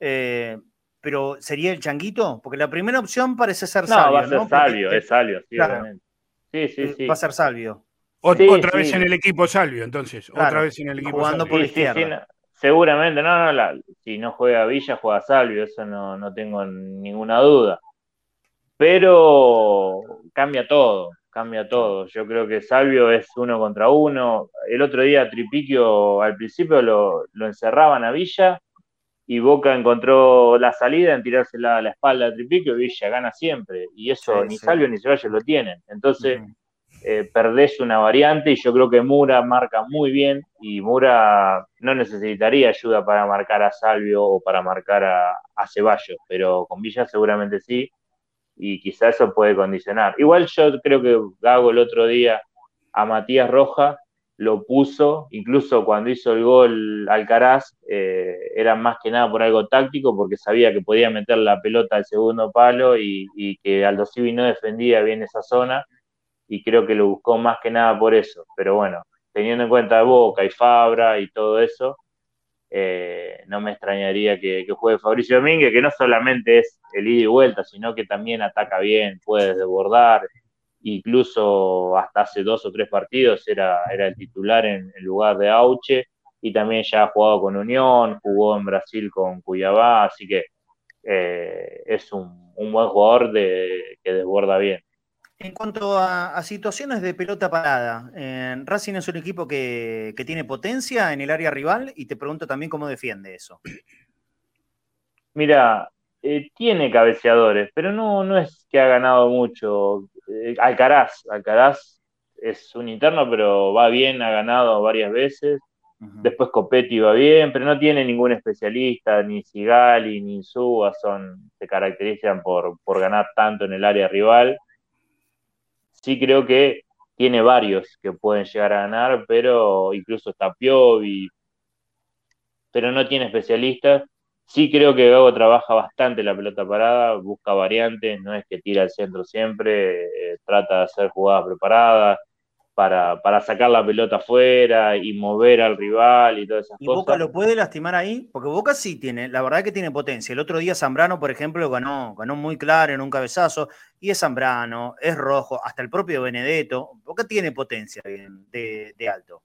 Eh, pero sería el changuito, porque la primera opción parece ser no, Salvio. Va a ser Salvio, es Salvio, sí, obviamente. Sí, sí, eh, sí. Va a ser Salvio otra vez en el equipo Salvio, entonces. otra vez en el equipo Jugando por izquierda. seguramente, no, no, si no juega Villa, juega Salvio, eso no, no tengo ninguna duda. Pero cambia todo, cambia todo. Yo creo que Salvio es uno contra uno. El otro día Tripiquio al principio lo, lo encerraban a Villa y Boca encontró la salida en tirársela a la espalda a Tripiquio y Villa gana siempre. Y eso ni Salvio ni Ceballos lo tienen. Entonces eh, perdés una variante y yo creo que Mura marca muy bien y Mura no necesitaría ayuda para marcar a Salvio o para marcar a, Ceballos, pero con Villa seguramente sí y quizá eso puede condicionar. Igual yo creo que Gago el otro día a Matías Roja lo puso, incluso cuando hizo el gol Alcaraz, eh, era más que nada por algo táctico, porque sabía que podía meter la pelota al segundo palo y, y que Aldo Civi no defendía bien esa zona y creo que lo buscó más que nada por eso. Pero bueno, teniendo en cuenta Boca y Fabra y todo eso, eh, no me extrañaría que, juegue Fabricio Domínguez, que no solamente es el ida y vuelta, sino que también ataca bien, puede desbordar, incluso hasta hace dos o tres partidos era, era el titular en, lugar de Auche, y también ya ha jugado con Unión, jugó en Brasil con Cuyabá, así que eh, es un, un, buen jugador que desborda bien. En cuanto a, situaciones de pelota parada, Racing es un equipo que, tiene potencia en el área rival y te pregunto también cómo defiende eso. Mira, eh, tiene cabeceadores, pero no, no es que ha ganado mucho. Eh, Alcaraz, Alcaraz es un interno, pero va bien, ha ganado varias veces. Después Copetti va bien, pero no tiene ningún especialista, ni Sigali, ni Suba, son, se caracterizan por, por ganar tanto en el área rival. Sí creo que tiene varios que pueden llegar a ganar, pero incluso está Piovi, pero no tiene especialistas. Sí creo que Gago trabaja bastante la pelota parada, busca variantes, no es que tira al centro siempre, eh, trata de hacer jugadas preparadas, para, sacar la pelota afuera y mover al rival y todas esas cosas. ¿Y Boca lo puede lastimar ahí? Porque Boca sí tiene, la verdad que tiene potencia. El otro día Zambrano, por ejemplo, ganó, ganó muy claro en un cabezazo, y es Zambrano, es rojo, hasta el propio Benedetto. Boca tiene potencia de, de alto.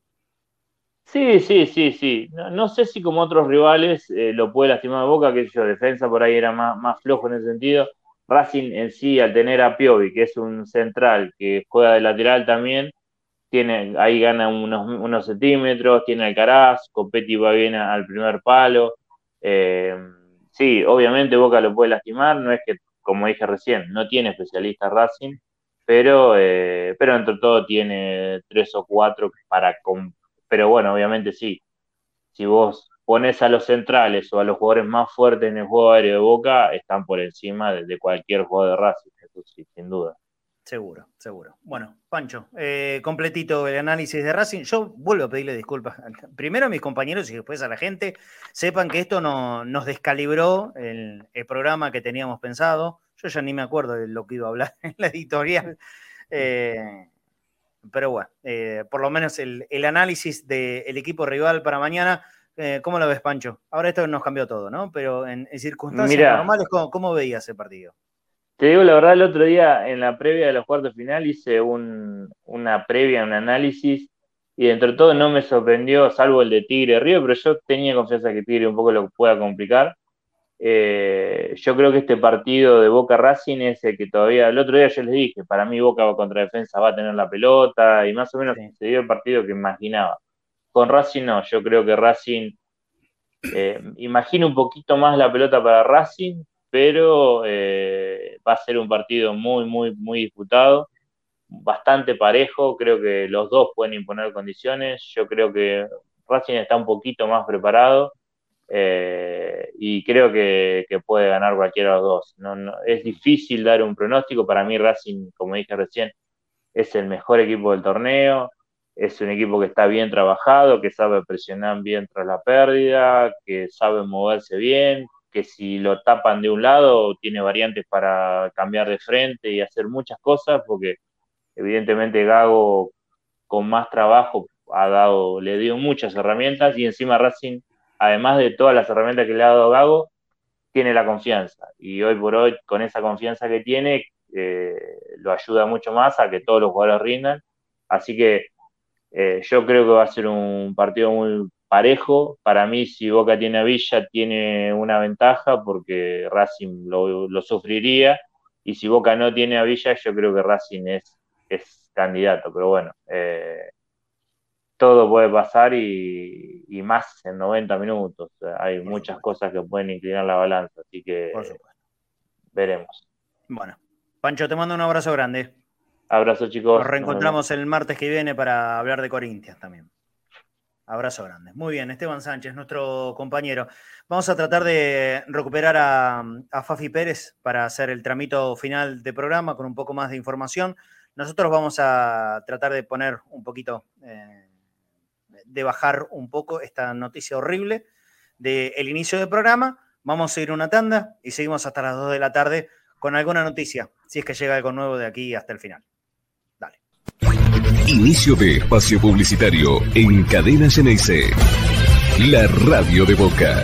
Sí, sí, sí, sí. No, sé si como otros rivales eh, lo puede lastimar Boca, que yo, defensa por ahí era más, más flojo en ese sentido. Racing en sí, al tener a Piovi, que es un central que juega de lateral también, tiene, ahí gana unos, unos centímetros, tiene Alcaraz, Copetti va bien al primer palo. Eh, sí, obviamente Boca lo puede lastimar, no es que, como dije recién, no tiene especialista Racing, pero, eh, pero entre todo tiene tres o cuatro para... Pero bueno, obviamente sí, si vos pones a los centrales o a los jugadores más fuertes en el juego aéreo de Boca, están por encima de, cualquier juego de Racing, eso sí, sin duda. Seguro, seguro. Bueno, Pancho, eh, completito el análisis de Racing. Yo vuelvo a pedirle disculpas. Primero a mis compañeros y después a la gente. Sepan que esto no, nos descalibró el, programa que teníamos pensado. Yo ya ni me acuerdo de lo que iba a hablar en la editorial. Eh, pero bueno, eh, por lo menos el, análisis del equipo rival para mañana. ¿Cómo lo ves, Pancho? Ahora esto nos cambió todo, ¿no? Pero en, circunstancias normales, ¿cómo, ¿cómo veías ese partido? Te digo la verdad, el otro día en la previa de los cuartos final hice una previa, un análisis, y dentro de todo no me sorprendió, salvo el de Tigre Río, pero yo tenía confianza que Tigre un poco lo pueda complicar. Eh, yo creo que este partido de Boca Racing es el que todavía, el otro día yo les dije, para mí Boca contra defensa va a tener la pelota, y más o menos se dio el partido que imaginaba. Con Racing no, yo creo que Racing, eh, imagino un poquito más la pelota para Racing, pero eh, va a ser un partido muy, muy, muy disputado, bastante parejo, creo que los dos pueden imponer condiciones, yo creo que Racing está un poquito más preparado eh, y creo que, puede ganar cualquiera de los dos. No, es difícil dar un pronóstico, para mí Racing, como dije recién, es el mejor equipo del torneo, es un equipo que está bien trabajado, que sabe presionar bien tras la pérdida, que sabe moverse bien, que si lo tapan de un lado tiene variantes para cambiar de frente y hacer muchas cosas, porque evidentemente Gago con más trabajo ha dado, le dio muchas herramientas y encima Racing, además de todas las herramientas que le ha dado Gago, tiene la confianza. Y hoy por hoy, con esa confianza que tiene, eh, lo ayuda mucho más a que todos los jugadores rindan. Así que eh, yo creo que va a ser un partido muy parejo. Para mí, si Boca tiene a Villa, tiene una ventaja porque Racing lo, sufriría. Y si Boca no tiene a Villa, yo creo que Racing es, es candidato. Pero bueno, eh, todo puede pasar y, más en 90 minutos. Hay muchas cosas que pueden inclinar la balanza. Así que veremos. Bueno, Pancho, te mando un abrazo grande. Abrazo, chicos. Nos reencontramos el martes que viene para hablar de Corintias también. Abrazo grande. Muy bien, Esteban Sánchez, nuestro compañero. Vamos a tratar de recuperar a, Fafi Pérez para hacer el tramito final de programa con un poco más de información. Nosotros vamos a tratar de poner un poquito, eh, de bajar un poco esta noticia horrible del inicio del programa. Vamos a ir una tanda y seguimos hasta las 2 de la tarde con alguna noticia, si es que llega algo nuevo de aquí hasta el final. Inicio de espacio publicitario en Cadena Geneise. La radio de Boca.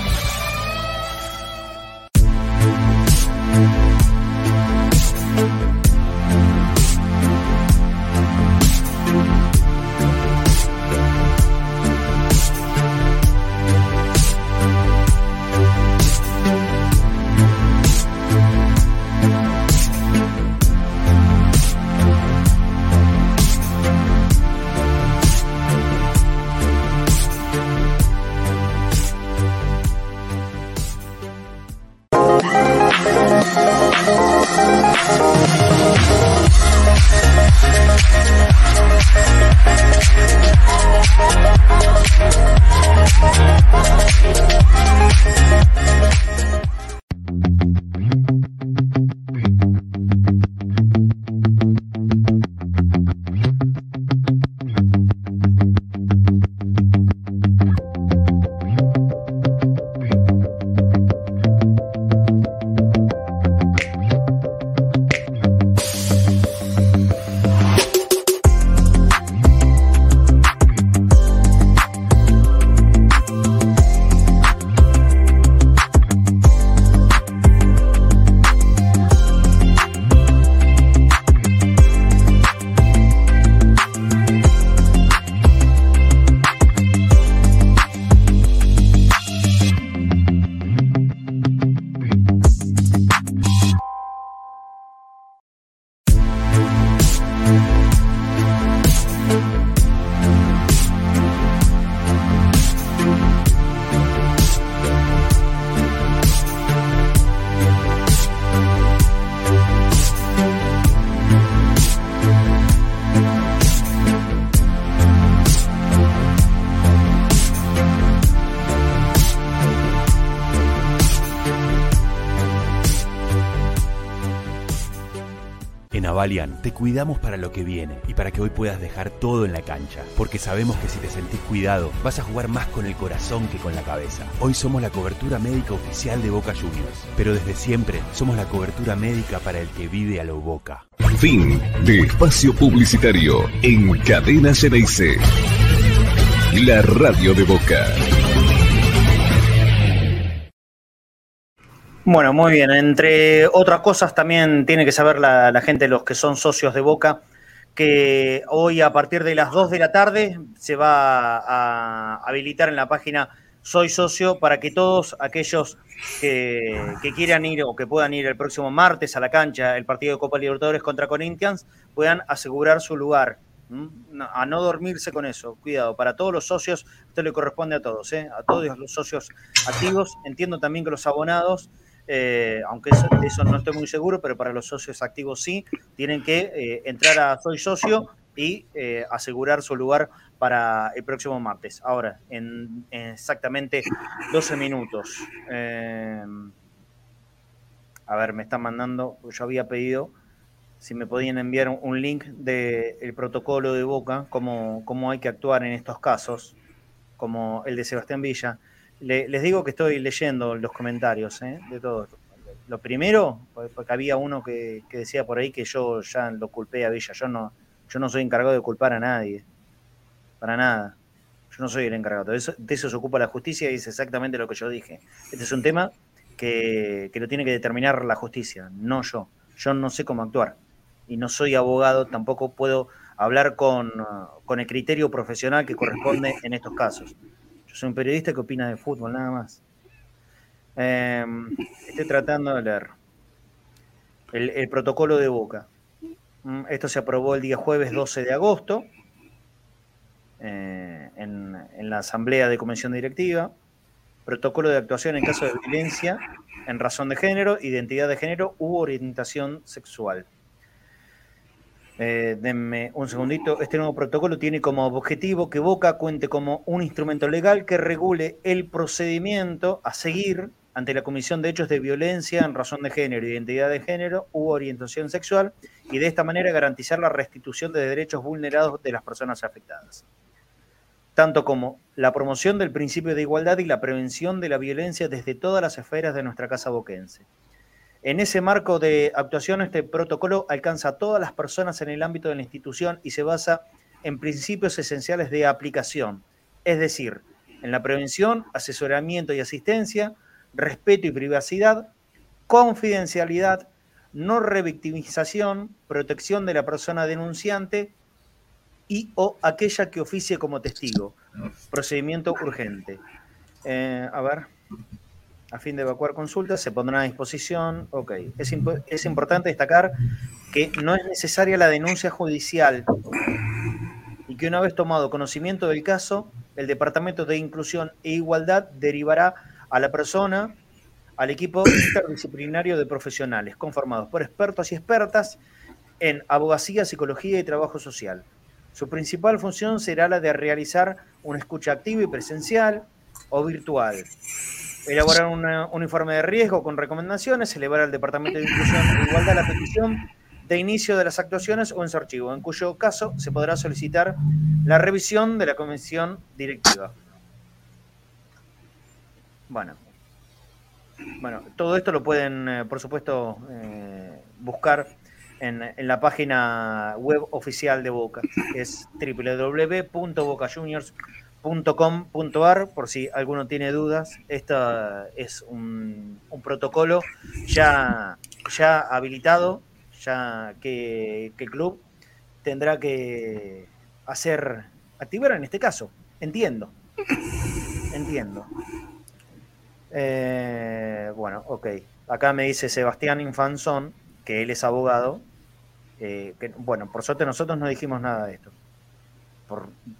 Te cuidamos para lo que viene y para que hoy puedas dejar todo en la cancha, porque sabemos que si te sentís cuidado, vas a jugar más con el corazón que con la cabeza. Hoy somos la cobertura médica oficial de Boca Juniors, pero desde siempre somos la cobertura médica para el que vive a lo Boca. Fin de espacio publicitario en Cadena Ceneice. La radio de Boca. Bueno, muy bien. Entre otras cosas también tiene que saber la, gente, los que son socios de Boca, que hoy a partir de las 2 de la tarde se va a habilitar en la página Soy Socio para que todos aquellos que, quieran ir o que puedan ir el próximo martes a la cancha, el partido de Copa Libertadores contra Corinthians, puedan asegurar su lugar. A no dormirse con eso. Cuidado, para todos los socios, esto le corresponde a todos, ¿eh? a todos los socios activos. Entiendo también que los abonados eh, aunque eso, eso, no estoy muy seguro, pero para los socios activos sí, tienen que eh, entrar a Soy Socio y eh, asegurar su lugar para el próximo martes. Ahora, en, exactamente 12 minutos. a ver, me están mandando, yo había pedido si me podían enviar un link del protocolo de Boca, cómo, cómo hay que actuar en estos casos, como el de Sebastián Villa les digo que estoy leyendo los comentarios ¿eh? de todo. Lo primero, porque había uno que, decía por ahí que yo ya lo culpé a Villa. Yo no, yo no soy encargado de culpar a nadie. Para nada. Yo no soy el encargado. De eso, de eso se ocupa la justicia y es exactamente lo que yo dije. Este es un tema que, que lo tiene que determinar la justicia, no yo. Yo no sé cómo actuar. Y no soy abogado, tampoco puedo hablar con, con el criterio profesional que corresponde en estos casos. Yo soy un periodista que opina de fútbol, nada más. Em, estoy tratando de leer. El, protocolo de Boca. Mm, esto se aprobó el día jueves 12 de agosto eh, en, en, la Asamblea de Convención Directiva. Protocolo de actuación en caso de violencia en razón de género, identidad de género u orientación sexual. Eh, denme un segundito. Este nuevo protocolo tiene como objetivo que Boca cuente como un instrumento legal que regule el procedimiento a seguir ante la comisión de hechos de violencia en razón de género, identidad de género u orientación sexual y de esta manera garantizar la restitución de derechos vulnerados de las personas afectadas, tanto como la promoción del principio de igualdad y la prevención de la violencia desde todas las esferas de nuestra casa boquense. En ese marco de actuación, este protocolo alcanza a todas las personas en el ámbito de la institución y se basa en principios esenciales de aplicación, es decir, en la prevención, asesoramiento y asistencia, respeto y privacidad, confidencialidad, no revictimización, protección de la persona denunciante y o aquella que oficie como testigo. Procedimiento urgente. Eh, a ver a fin de evacuar consultas, se pondrá a disposición. Ok, es, es importante destacar que no es necesaria la denuncia judicial y que una vez tomado conocimiento del caso, el Departamento de Inclusión e Igualdad derivará a la persona al equipo interdisciplinario de profesionales conformados por expertos y expertas en abogacía, psicología y trabajo social. Su principal función será la de realizar una escucha activa y presencial o virtual, elaborar un informe de riesgo con recomendaciones, elevar al Departamento de Inclusión e Igualdad la petición de inicio de las actuaciones o en su archivo, en cuyo caso se podrá solicitar la revisión de la comisión directiva. Bueno, bueno todo esto lo pueden, eh, por supuesto, eh, buscar en, en, la página web oficial de Boca, que es www.bocajuniors.com .com.ar por si alguno tiene dudas. Esto es un, protocolo ya, ya habilitado, ya que, el club tendrá que hacer, activar en este caso. Entiendo. Entiendo. Eh, bueno, ok. Acá me dice Sebastián Infanzón, que él es abogado. Eh, bueno, por suerte nosotros no dijimos nada de esto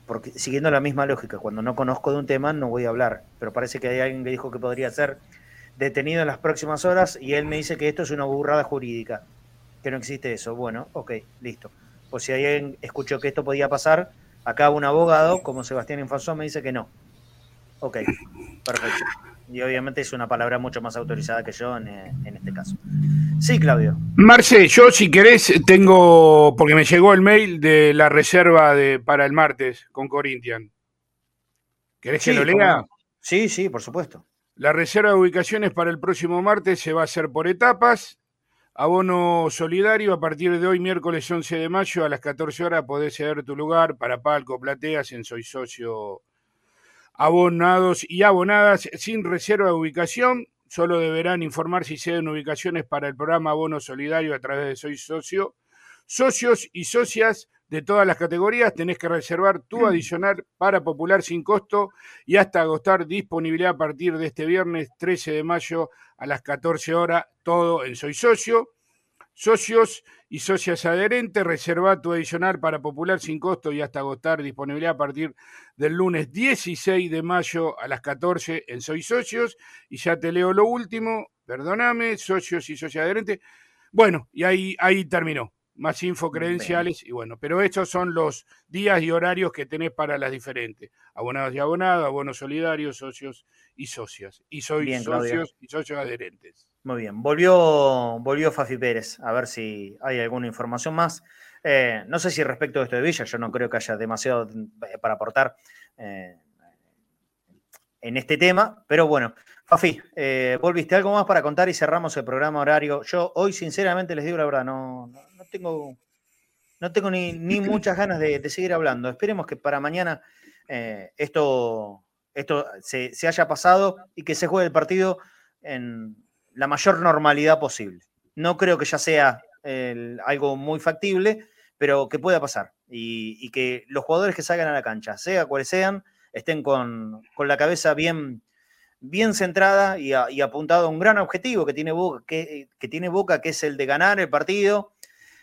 porque siguiendo la misma lógica, cuando no conozco de un tema no voy a hablar, pero parece que hay alguien que dijo que podría ser detenido en las próximas horas y él me dice que esto es una burrada jurídica, que no existe eso. Bueno, ok, listo. Pues si alguien escuchó que esto podía pasar, acá un abogado como Sebastián Infasón me dice que no. Ok, perfecto. Y obviamente es una palabra mucho más autorizada que yo en, en este caso. Sí, Claudio. Marce, yo si querés tengo, porque me llegó el mail de la reserva de, para el martes con Corinthian. ¿Querés que lo lea? Sí, sí, por supuesto. La reserva de ubicaciones para el próximo martes se va a hacer por etapas. Abono solidario a partir de hoy, miércoles 11 de mayo a las 14 horas, podés ceder tu lugar para palco, plateas en Soy Socio abonados y abonadas sin reserva de ubicación. Solo deberán informar si ceden ubicaciones para el programa Abono Solidario a través de Soy Socio. Socios y socias de todas las categorías tenés que reservar tu adicional para Popular sin costo y hasta agotar disponibilidad a partir de este viernes 13 de mayo a las 14 horas, todo en Soy Socio. Socios y socias adherentes, reserva tu adicional para Popular sin costo y hasta agotar disponibilidad a partir del lunes 16 de mayo a las 14 en Soy Socios. Y ya te leo lo último, perdóname, socios y socias adherentes. Bueno, y ahí, ahí terminó. Más info credenciales y bueno, pero estos son los días y horarios que tenés para las diferentes. Abonados y abonados, abonos solidarios, socios y socias. Y soy socios y socios adherentes. Muy bien, volvió, volvió Fafi Pérez, a ver si hay alguna información más. Eh, no sé si respecto a esto de Villa, yo no creo que haya demasiado eh, para aportar eh, en este tema, pero bueno, Fafi, ¿volviste algo más para contar y cerramos el programa horario? Yo hoy sinceramente les digo la verdad, no, no, tengo, no tengo ni, muchas ganas de, seguir hablando. Esperemos que para mañana esto, esto se, se haya pasado y que se juegue el partido en la mayor normalidad posible. No creo que ya sea algo muy factible, pero que pueda pasar. Y, que los jugadores que salgan a la cancha, sea cuales sean, estén con, la cabeza bien, bien centrada y, apuntado a un gran objetivo que tiene, Boca, que, tiene Boca, que es el de ganar el partido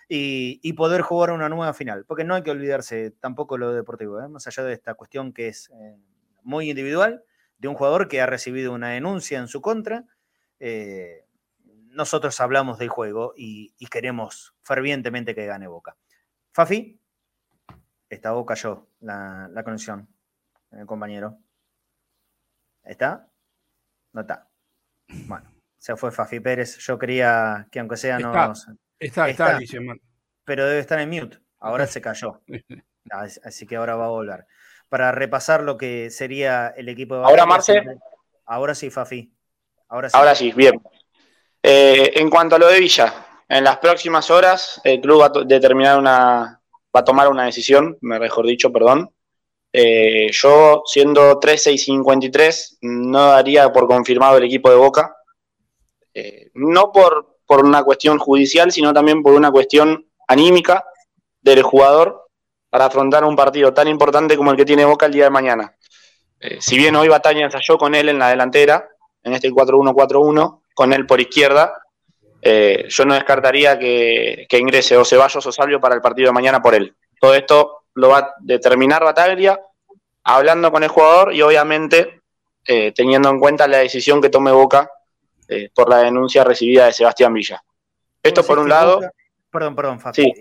y, poder jugar una nueva final. Porque no hay que olvidarse tampoco lo deportivo, ¿eh? más allá de esta cuestión que es eh, muy individual, de un jugador que ha recibido una denuncia en su contra eh, nosotros hablamos del juego y, queremos fervientemente que gane Boca. Fafi, esta boca cayó la, la conexión, el compañero. ¿Está? No está. Bueno, se fue Fafi Pérez. Yo quería que aunque sea no... Está, está, está, Pero debe estar en mute. Ahora se cayó. Así que ahora va a volver. Para repasar lo que sería el equipo de... Ahora, Marce. Ahora sí, Fafi. Ahora sí. Bien. Eh, en cuanto a lo de Villa, en las próximas horas el club va a determinar una, va a tomar una decisión, mejor dicho, perdón. Eh, yo, siendo 13 y 53, no daría por confirmado el equipo de Boca. Eh, no por, por una cuestión judicial, sino también por una cuestión anímica del jugador para afrontar un partido tan importante como el que tiene Boca el día de mañana. si bien hoy Batalla ensayó con él en la delantera, en este 4-1-4-1, con él por izquierda, eh, yo no descartaría que, ingrese o Ceballos o Salvio para el partido de mañana por él. Todo esto lo va a determinar Bataglia, hablando con el jugador y obviamente eh, teniendo en cuenta la decisión que tome Boca eh, por la denuncia recibida de Sebastián Villa. Esto por un lado... perdón, perdón, Fabi.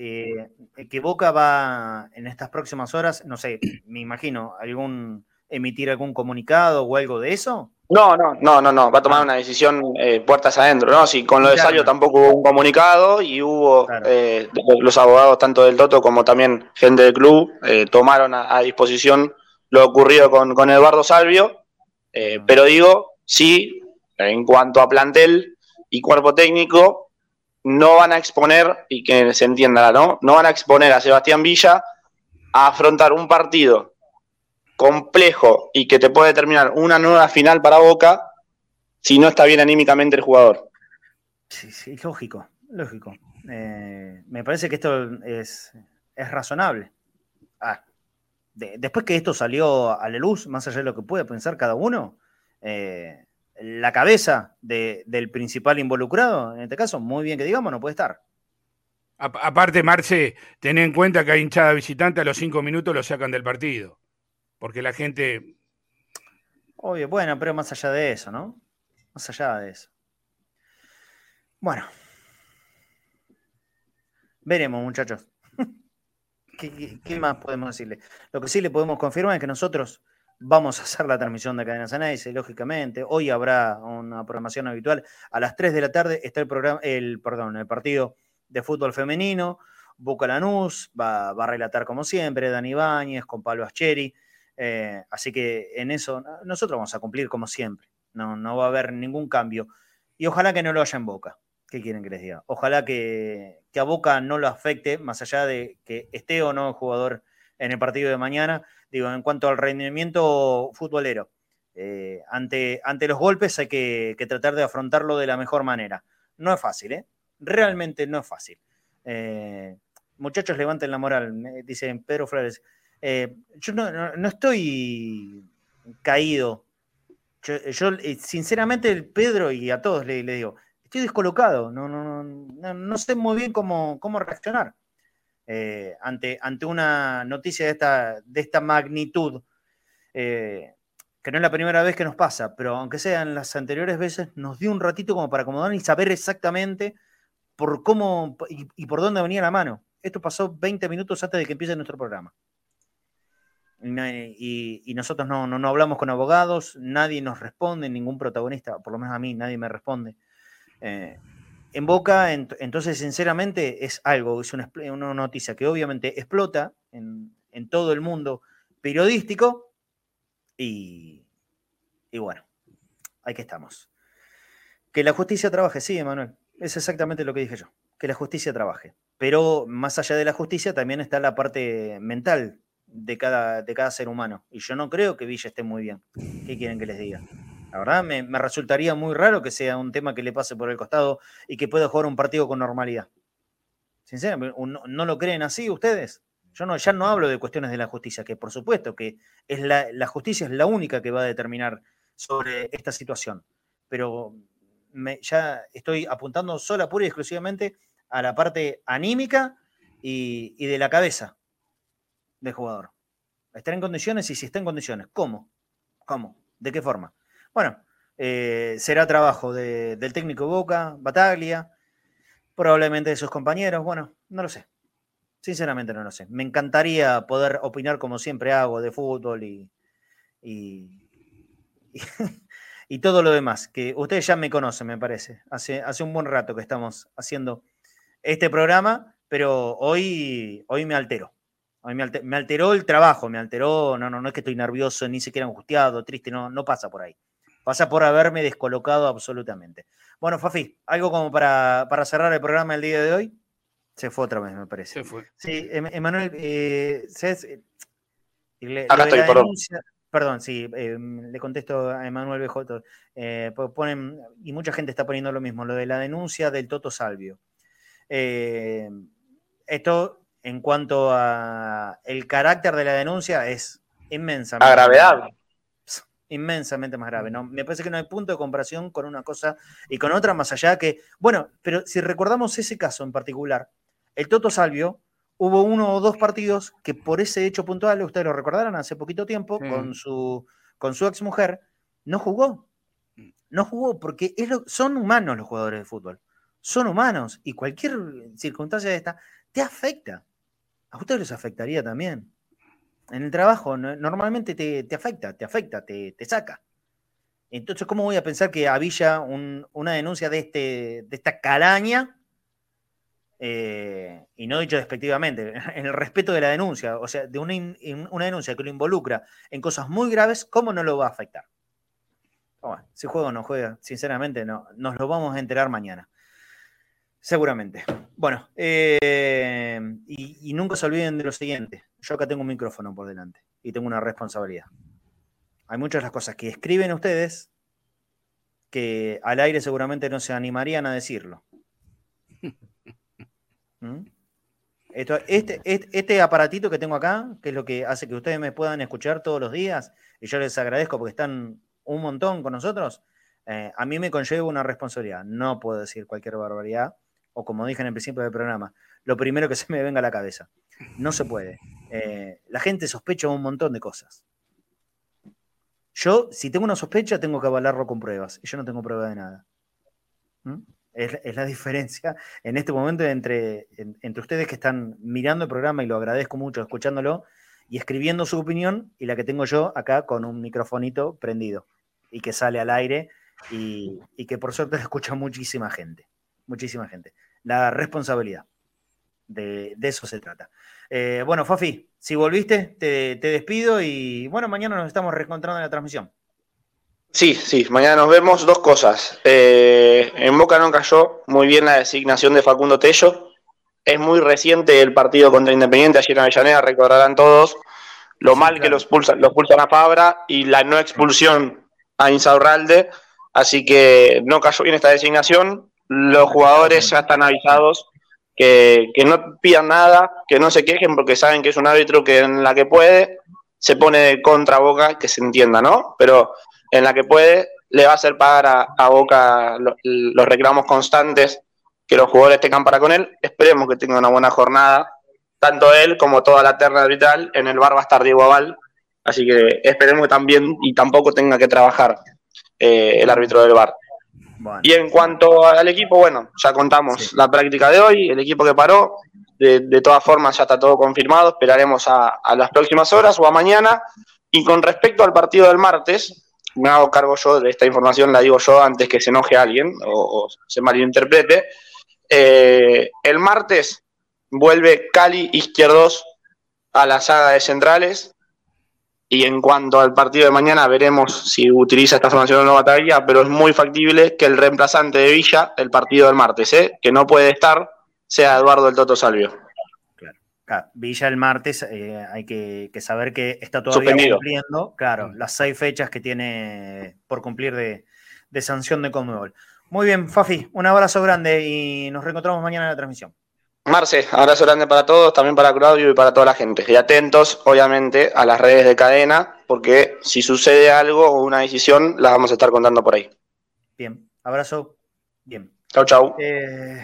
que Boca va en estas próximas horas, no sé, me imagino, algún emitir algún comunicado o algo de eso. No, no, no, no, no, va a tomar ah. una decisión eh, puertas adentro, ¿no? Sí, con lo de Salio tampoco hubo un comunicado y hubo eh, los abogados tanto del Toto como también gente del club eh, tomaron a, disposición lo ocurrido con, con Eduardo Salvio, ah. pero digo, sí, en cuanto a plantel y cuerpo técnico, no van a exponer, y que se entienda, ¿no? No van a exponer a Sebastián Villa a afrontar un partido complejo y que te puede determinar una nueva final para Boca si no está bien anímicamente el jugador. Sí, sí, lógico, lógico. Eh, me parece que esto es, es razonable. Ah, después que esto salió a la luz, más allá de lo que puede pensar cada uno, eh, la cabeza del principal involucrado, en este caso, muy bien que digamos, no puede estar. aparte, Marce, ten en cuenta que hay hinchada visitante, a los cinco minutos lo sacan del partido porque la gente... Obvio, bueno, pero más allá de eso, ¿no? Más allá de eso. Bueno. Veremos, muchachos. ¿Qué, más podemos decirle? Lo que sí le podemos confirmar es que nosotros vamos a hacer la transmisión de Cadenas Análisis, lógicamente. Hoy habrá una programación habitual. A las 3 de la tarde está el programa, el, perdón, el partido de fútbol femenino. Boca Lanús va, va a relatar como siempre, Dani Báñez con Pablo Ascheri. Eh, así que en eso nosotros vamos a cumplir como siempre. No, no va a haber ningún cambio. Y ojalá que no lo haya en Boca. ¿Qué quieren que les diga? Ojalá que, a Boca no lo afecte, más allá de que esté o no el jugador en el partido de mañana. Digo, en cuanto al rendimiento futbolero, eh, ante, ante los golpes hay que, tratar de afrontarlo de la mejor manera. No es fácil, ¿eh? Realmente no es fácil. Eh, muchachos, levanten la moral, dice Pedro Flores. Eh, yo no, estoy caído. Yo, eh, sinceramente, el Pedro y a todos le, digo, estoy descolocado, no, no, no, no sé muy bien cómo, cómo reaccionar eh, ante, ante una noticia de esta, de esta magnitud, que no es la primera vez que nos pasa, pero aunque sean las anteriores veces, nos dio un ratito como para acomodar y saber exactamente por cómo y, y por dónde venía la mano. Esto pasó 20 minutos antes de que empiece nuestro programa y, nosotros no, no, hablamos con abogados, nadie nos responde, ningún protagonista, por lo menos a mí, nadie me responde. Eh, en Boca, entonces, sinceramente, es algo, es una, noticia que obviamente explota en, todo el mundo periodístico y, y bueno, ahí que estamos. Que la justicia trabaje, sí, Emanuel, es exactamente lo que dije yo, que la justicia trabaje. Pero más allá de la justicia también está la parte mental de cada, de cada ser humano. Y yo no creo que Villa esté muy bien. ¿Qué quieren que les diga? La verdad, me, resultaría muy raro que sea un tema que le pase por el costado y que pueda jugar un partido con normalidad. Sinceramente, ¿no, lo creen así ustedes? Yo no, ya no hablo de cuestiones de la justicia, que por supuesto que es la, la justicia es la única que va a determinar sobre esta situación. Pero me, ya estoy apuntando sola, pura y exclusivamente a la parte anímica y, y de la cabeza del jugador. Estar en condiciones y si está en condiciones. ¿Cómo? ¿Cómo? ¿De qué forma? Bueno, eh, será trabajo del técnico Boca, Bataglia, probablemente de sus compañeros. Bueno, no lo sé. Sinceramente no lo sé. Me encantaría poder opinar como siempre hago de fútbol y, y, todo lo demás, que ustedes ya me conocen, me parece. Hace, hace un buen rato que estamos haciendo este programa, pero hoy, hoy me altero. Hoy me, alteró el trabajo, me alteró, no, no, no es que estoy nervioso, ni siquiera angustiado, triste, no, no pasa por ahí. Pasa por haberme descolocado absolutamente. Bueno, Fafi, ¿algo como para, para cerrar el programa el día de hoy? Se fue otra vez, me parece. Se fue. Sí, em, Emanuel, eh, eh Acá estoy, perdón. Perdón, sí, em, le contesto a Emanuel BJ. Eh, ponen, y mucha gente está poniendo lo mismo, lo de la denuncia del Toto Salvio. Eh, esto, en cuanto a el carácter de la denuncia, es inmensamente. A gravedad. Inmensamente más grave. ¿no? Me parece que no hay punto de comparación con una cosa y con otra, más allá que. Bueno, pero si recordamos ese caso en particular, el Toto Salvio, hubo uno o dos partidos que por ese hecho puntual, ustedes lo recordarán hace poquito tiempo, con, su, con su ex mujer, no jugó. No jugó porque son humanos los jugadores de fútbol. Son humanos y cualquier circunstancia de esta te afecta. A ustedes les afectaría también. En el trabajo normalmente te, afecta, te afecta, te, te, saca. Entonces, ¿cómo voy a pensar que a Villa una denuncia de, este, de esta calaña eh, y no dicho despectivamente, en el respeto de la denuncia, o sea, de una, una, denuncia que lo involucra en cosas muy graves, ¿cómo no lo va a afectar? si juega o no juega, sinceramente, no, nos lo vamos a enterar mañana. Seguramente. Bueno, eh, y, y, nunca se olviden de lo siguiente. Yo acá tengo un micrófono por delante y tengo una responsabilidad. Hay muchas de las cosas que escriben ustedes que al aire seguramente no se animarían a decirlo. ¿Mm? este, este, aparatito que tengo acá, que es lo que hace que ustedes me puedan escuchar todos los días, y yo les agradezco porque están un montón con nosotros, eh, a mí me conlleva una responsabilidad. No puedo decir cualquier barbaridad, o como dije en el principio del programa, lo primero que se me venga a la cabeza. No se puede. Eh, la gente sospecha un montón de cosas. Yo, si tengo una sospecha, tengo que avalarlo con pruebas, y yo no tengo prueba de nada. ¿Mm? Es, la diferencia en este momento entre, entre ustedes que están mirando el programa y lo agradezco mucho escuchándolo y escribiendo su opinión y la que tengo yo acá con un microfonito prendido y que sale al aire y, que por suerte lo escucha muchísima gente. Muchísima gente. La responsabilidad. De, eso se trata. Eh, bueno, Fafi, si volviste, te, te despido y bueno, mañana nos estamos reencontrando en la transmisión. Sí, sí, mañana nos vemos. Dos cosas. Eh, en Boca no cayó muy bien la designación de Facundo Tello. Es muy reciente el partido contra Independiente ayer en Avellaneda, recordarán todos lo mal que los pulsan, los pulsan a Fabra y la no expulsión a Insaurralde. Así que no cayó bien esta designación. Los jugadores ya están avisados que, que no pidan nada, que no se quejen porque saben que es un árbitro que en la que puede se pone contra Boca, que se entienda, ¿no? Pero en la que puede, le va a hacer pagar a, Boca los reclamos constantes que los jugadores tengan para con él. Esperemos que tenga una buena jornada, tanto él como toda la terna arbitral. En el bar va a estar Diego Aval, así que esperemos que también y tampoco tenga que trabajar eh, el árbitro del bar. Y en cuanto al equipo, bueno, ya contamos la práctica de hoy, el equipo que paró, de, todas formas ya está todo confirmado, esperaremos a, a, las próximas horas o a mañana. Y con respecto al partido del martes, me hago cargo yo de esta información, la digo yo antes que se enoje alguien o, se malinterprete. Eh, el martes vuelve Cali Izquierdos a la saga de centrales. Y en cuanto al partido de mañana, veremos si utiliza esta formación o no batalla, pero es muy factible que el reemplazante de Villa, el partido del martes, ¿eh? que no puede estar, sea Eduardo el Toto Salvio. Villa el martes, eh, hay que, saber que está todavía cumpliendo, claro, las seis fechas que tiene por cumplir de, sanción de Conmebol. Muy bien, Fafi, un abrazo grande y nos reencontramos mañana en la transmisión. Marce, abrazo grande para todos, también para Claudio y para toda la gente. Y atentos, obviamente, a las redes de cadena, porque si sucede algo o una decisión, las vamos a estar contando por ahí. Bien, abrazo. Bien. Chau, chau. Eh,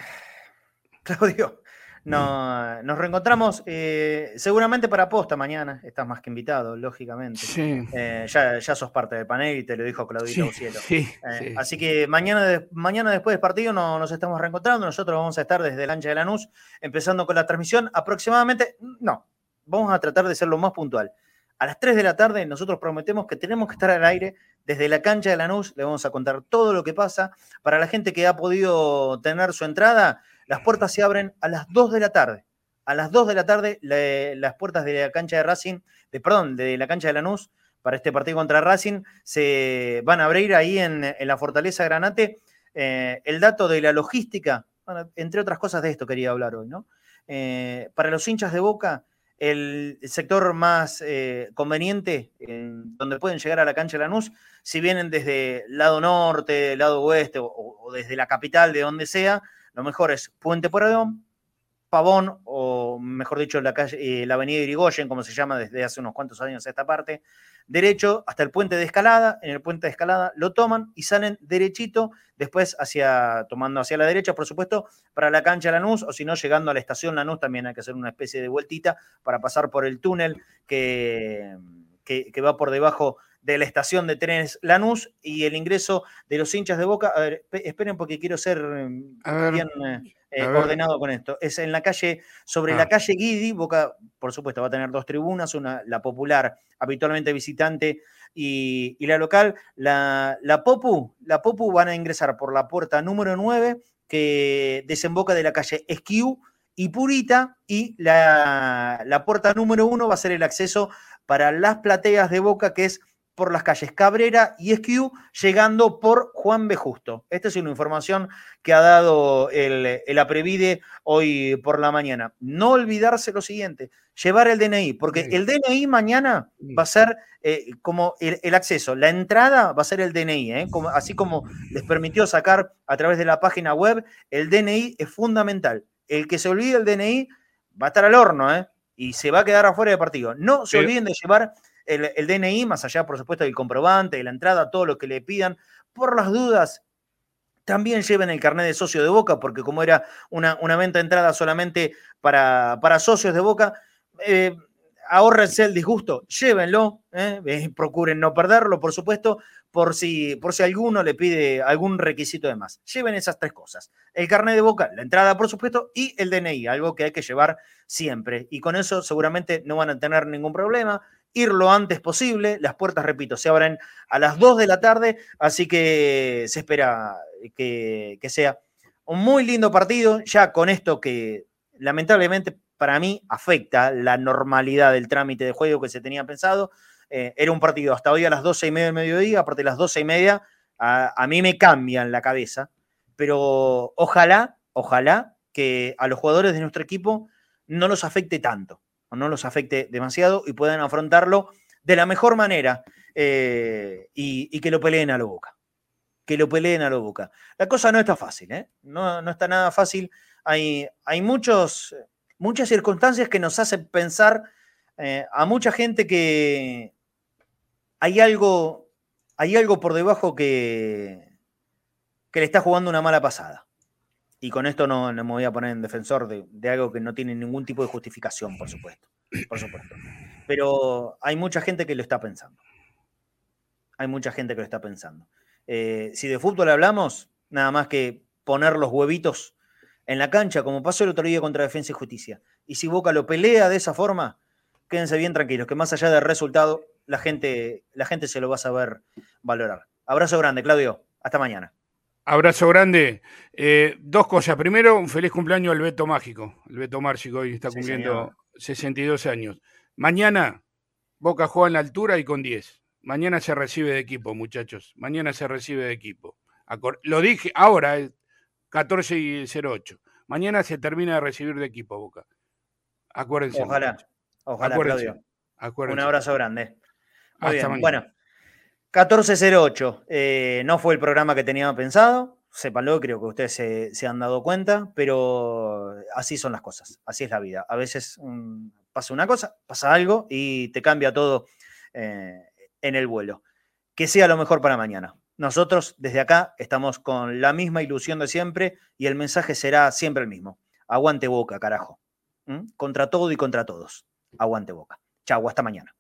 Claudio. No, nos reencontramos eh, seguramente para posta mañana. Estás más que invitado, lógicamente. Sí. Eh, ya, ya sos parte del panel y te lo dijo Claudito Sí, Cielo. sí, Eh, sí. Así que mañana, mañana después del partido no- nos estamos reencontrando. Nosotros vamos a estar desde el ancha de Lanús, empezando con la transmisión aproximadamente. No, vamos a tratar de ser lo más puntual. A las 3 de la tarde nosotros prometemos que tenemos que estar al aire desde la cancha de Lanús. Le vamos a contar todo lo que pasa. Para la gente que ha podido tener su entrada, las puertas se abren a las 2 de la tarde. A las 2 de la tarde, la- las puertas de la cancha de Racing, de, perdón, de la cancha de Lanús, para este partido contra Racing, se van a abrir ahí en, la Fortaleza Granate. Eh, el dato de la logística, bueno, entre otras cosas de esto quería hablar hoy, ¿no? Eh, para los hinchas de Boca, el sector más eh, conveniente, en donde pueden llegar a la cancha de Lanús, si vienen desde lado norte, lado oeste o desde la capital, de donde sea, lo mejor es Puente Pueyrredón, Pavón, o mejor dicho, la, calle, eh, la avenida Irigoyen, como se llama desde hace unos cuantos años a esta parte, derecho hasta el puente de escalada, en el puente de escalada lo toman y salen derechito, después hacia, tomando hacia la derecha, por supuesto, para la cancha Lanús, o si no, llegando a la estación Lanús también hay que hacer una especie de vueltita para pasar por el túnel que, que, que va por debajo de la estación de trenes Lanús y el ingreso de los hinchas de Boca. A ver, pe- esperen porque quiero ser A ver, bien eh, eh, ver. ordenado con esto. Es en la calle, sobre Ah. la calle Guidi, Boca, por supuesto, va a tener dos tribunas, una, la popular, habitualmente visitante, y, y la local. La, la Popu, la Popu van a ingresar por la puerta número 9, que desemboca de la calle Esquiú y Purita, y la, la puerta número 1 va a ser el acceso para las plateas de Boca, que es por las calles Cabrera y Esquiú, llegando por Juan B. Justo. Esta es una información que ha dado el, el Aprevide hoy por la mañana. No olvidarse lo siguiente, llevar el DNI, porque Sí. el DNI mañana Sí. va a ser eh, como el, el acceso, la entrada va a ser el DNI, ¿eh? Como- así como les permitió sacar a través de la página web, el DNI es fundamental. El que se olvide el DNI va a estar al horno, ¿eh? Y se va a quedar afuera del partido. No se olviden de llevar el, DNI, más allá, por supuesto, del comprobante, de la entrada, todo lo que le pidan. Por las dudas, también lleven el carnet de socio de Boca, porque como era una, venta de entrada solamente para, para socios de Boca, eh, ahórrense el disgusto, llévenlo, ¿eh? Eh, procuren no perderlo, por supuesto, por si, por si alguno le pide algún requisito de más. Lleven esas tres cosas. El carnet de Boca, la entrada, por supuesto, y el DNI, algo que hay que llevar siempre. Y con eso seguramente no van a tener ningún problema. Ir lo antes posible. Las puertas, repito, se abren a las 2 de la tarde, así que se espera que, que sea un muy lindo partido, ya con esto que lamentablemente para mí afecta la normalidad del trámite de juego que se tenía pensado. Eh, era un partido hasta hoy a las 12 y media del mediodía, aparte de las 12 y media, a, a mí me cambian la cabeza, pero ojalá, ojalá que a los jugadores de nuestro equipo no los afecte tanto, no los afecte demasiado y puedan afrontarlo de la mejor manera eh, y, y que lo peleen a lo boca. Que lo peleen a lo boca. La cosa no está fácil, ¿eh? No, no está nada fácil. Hay, hay muchos, muchas circunstancias que nos hacen pensar eh, a mucha gente que hay algo, hay algo por debajo que, que le está jugando una mala pasada. Y con esto no, me voy a poner en defensor de, de algo que no tiene ningún tipo de justificación, por supuesto. Por supuesto. Pero hay mucha gente que lo está pensando. Hay mucha gente que lo está pensando. Eh, si de fútbol hablamos, nada más que poner los huevitos en la cancha, como pasó el otro día contra Defensa y Justicia. Y si Boca lo pelea de esa forma, quédense bien tranquilos, que más allá del resultado, la gente, la gente se lo va a saber valorar. Abrazo grande, Claudio. Hasta mañana. Abrazo grande. Eh, dos cosas. Primero, un feliz cumpleaños al Beto Mágico. El Beto Mágico hoy está Sí, cumpliendo señor. 62 años. Mañana, Boca juega en la altura y con 10. Mañana se recibe de equipo, muchachos. Mañana se recibe de equipo. Lo dije ahora, eh, 14 y 08. Mañana se termina de recibir de equipo, Boca. Acuérdense. Ojalá. muchachos. Ojalá, Acuérdense. Claudio. Acuérdense. Un abrazo grande. Muy Hasta bien. mañana. Bueno, 1408. eh, no fue el programa que teníamos pensado. Sépanlo, creo que ustedes se, se han dado cuenta, pero así son las cosas. Así es la vida. A veces mm, pasa una cosa, pasa algo y te cambia todo eh, en el vuelo. Que sea lo mejor para mañana. Nosotros desde acá estamos con la misma ilusión de siempre y el mensaje será siempre el mismo. Aguante boca, carajo. ¿Mm? Contra todo y contra todos. Aguante boca. Chau, hasta mañana.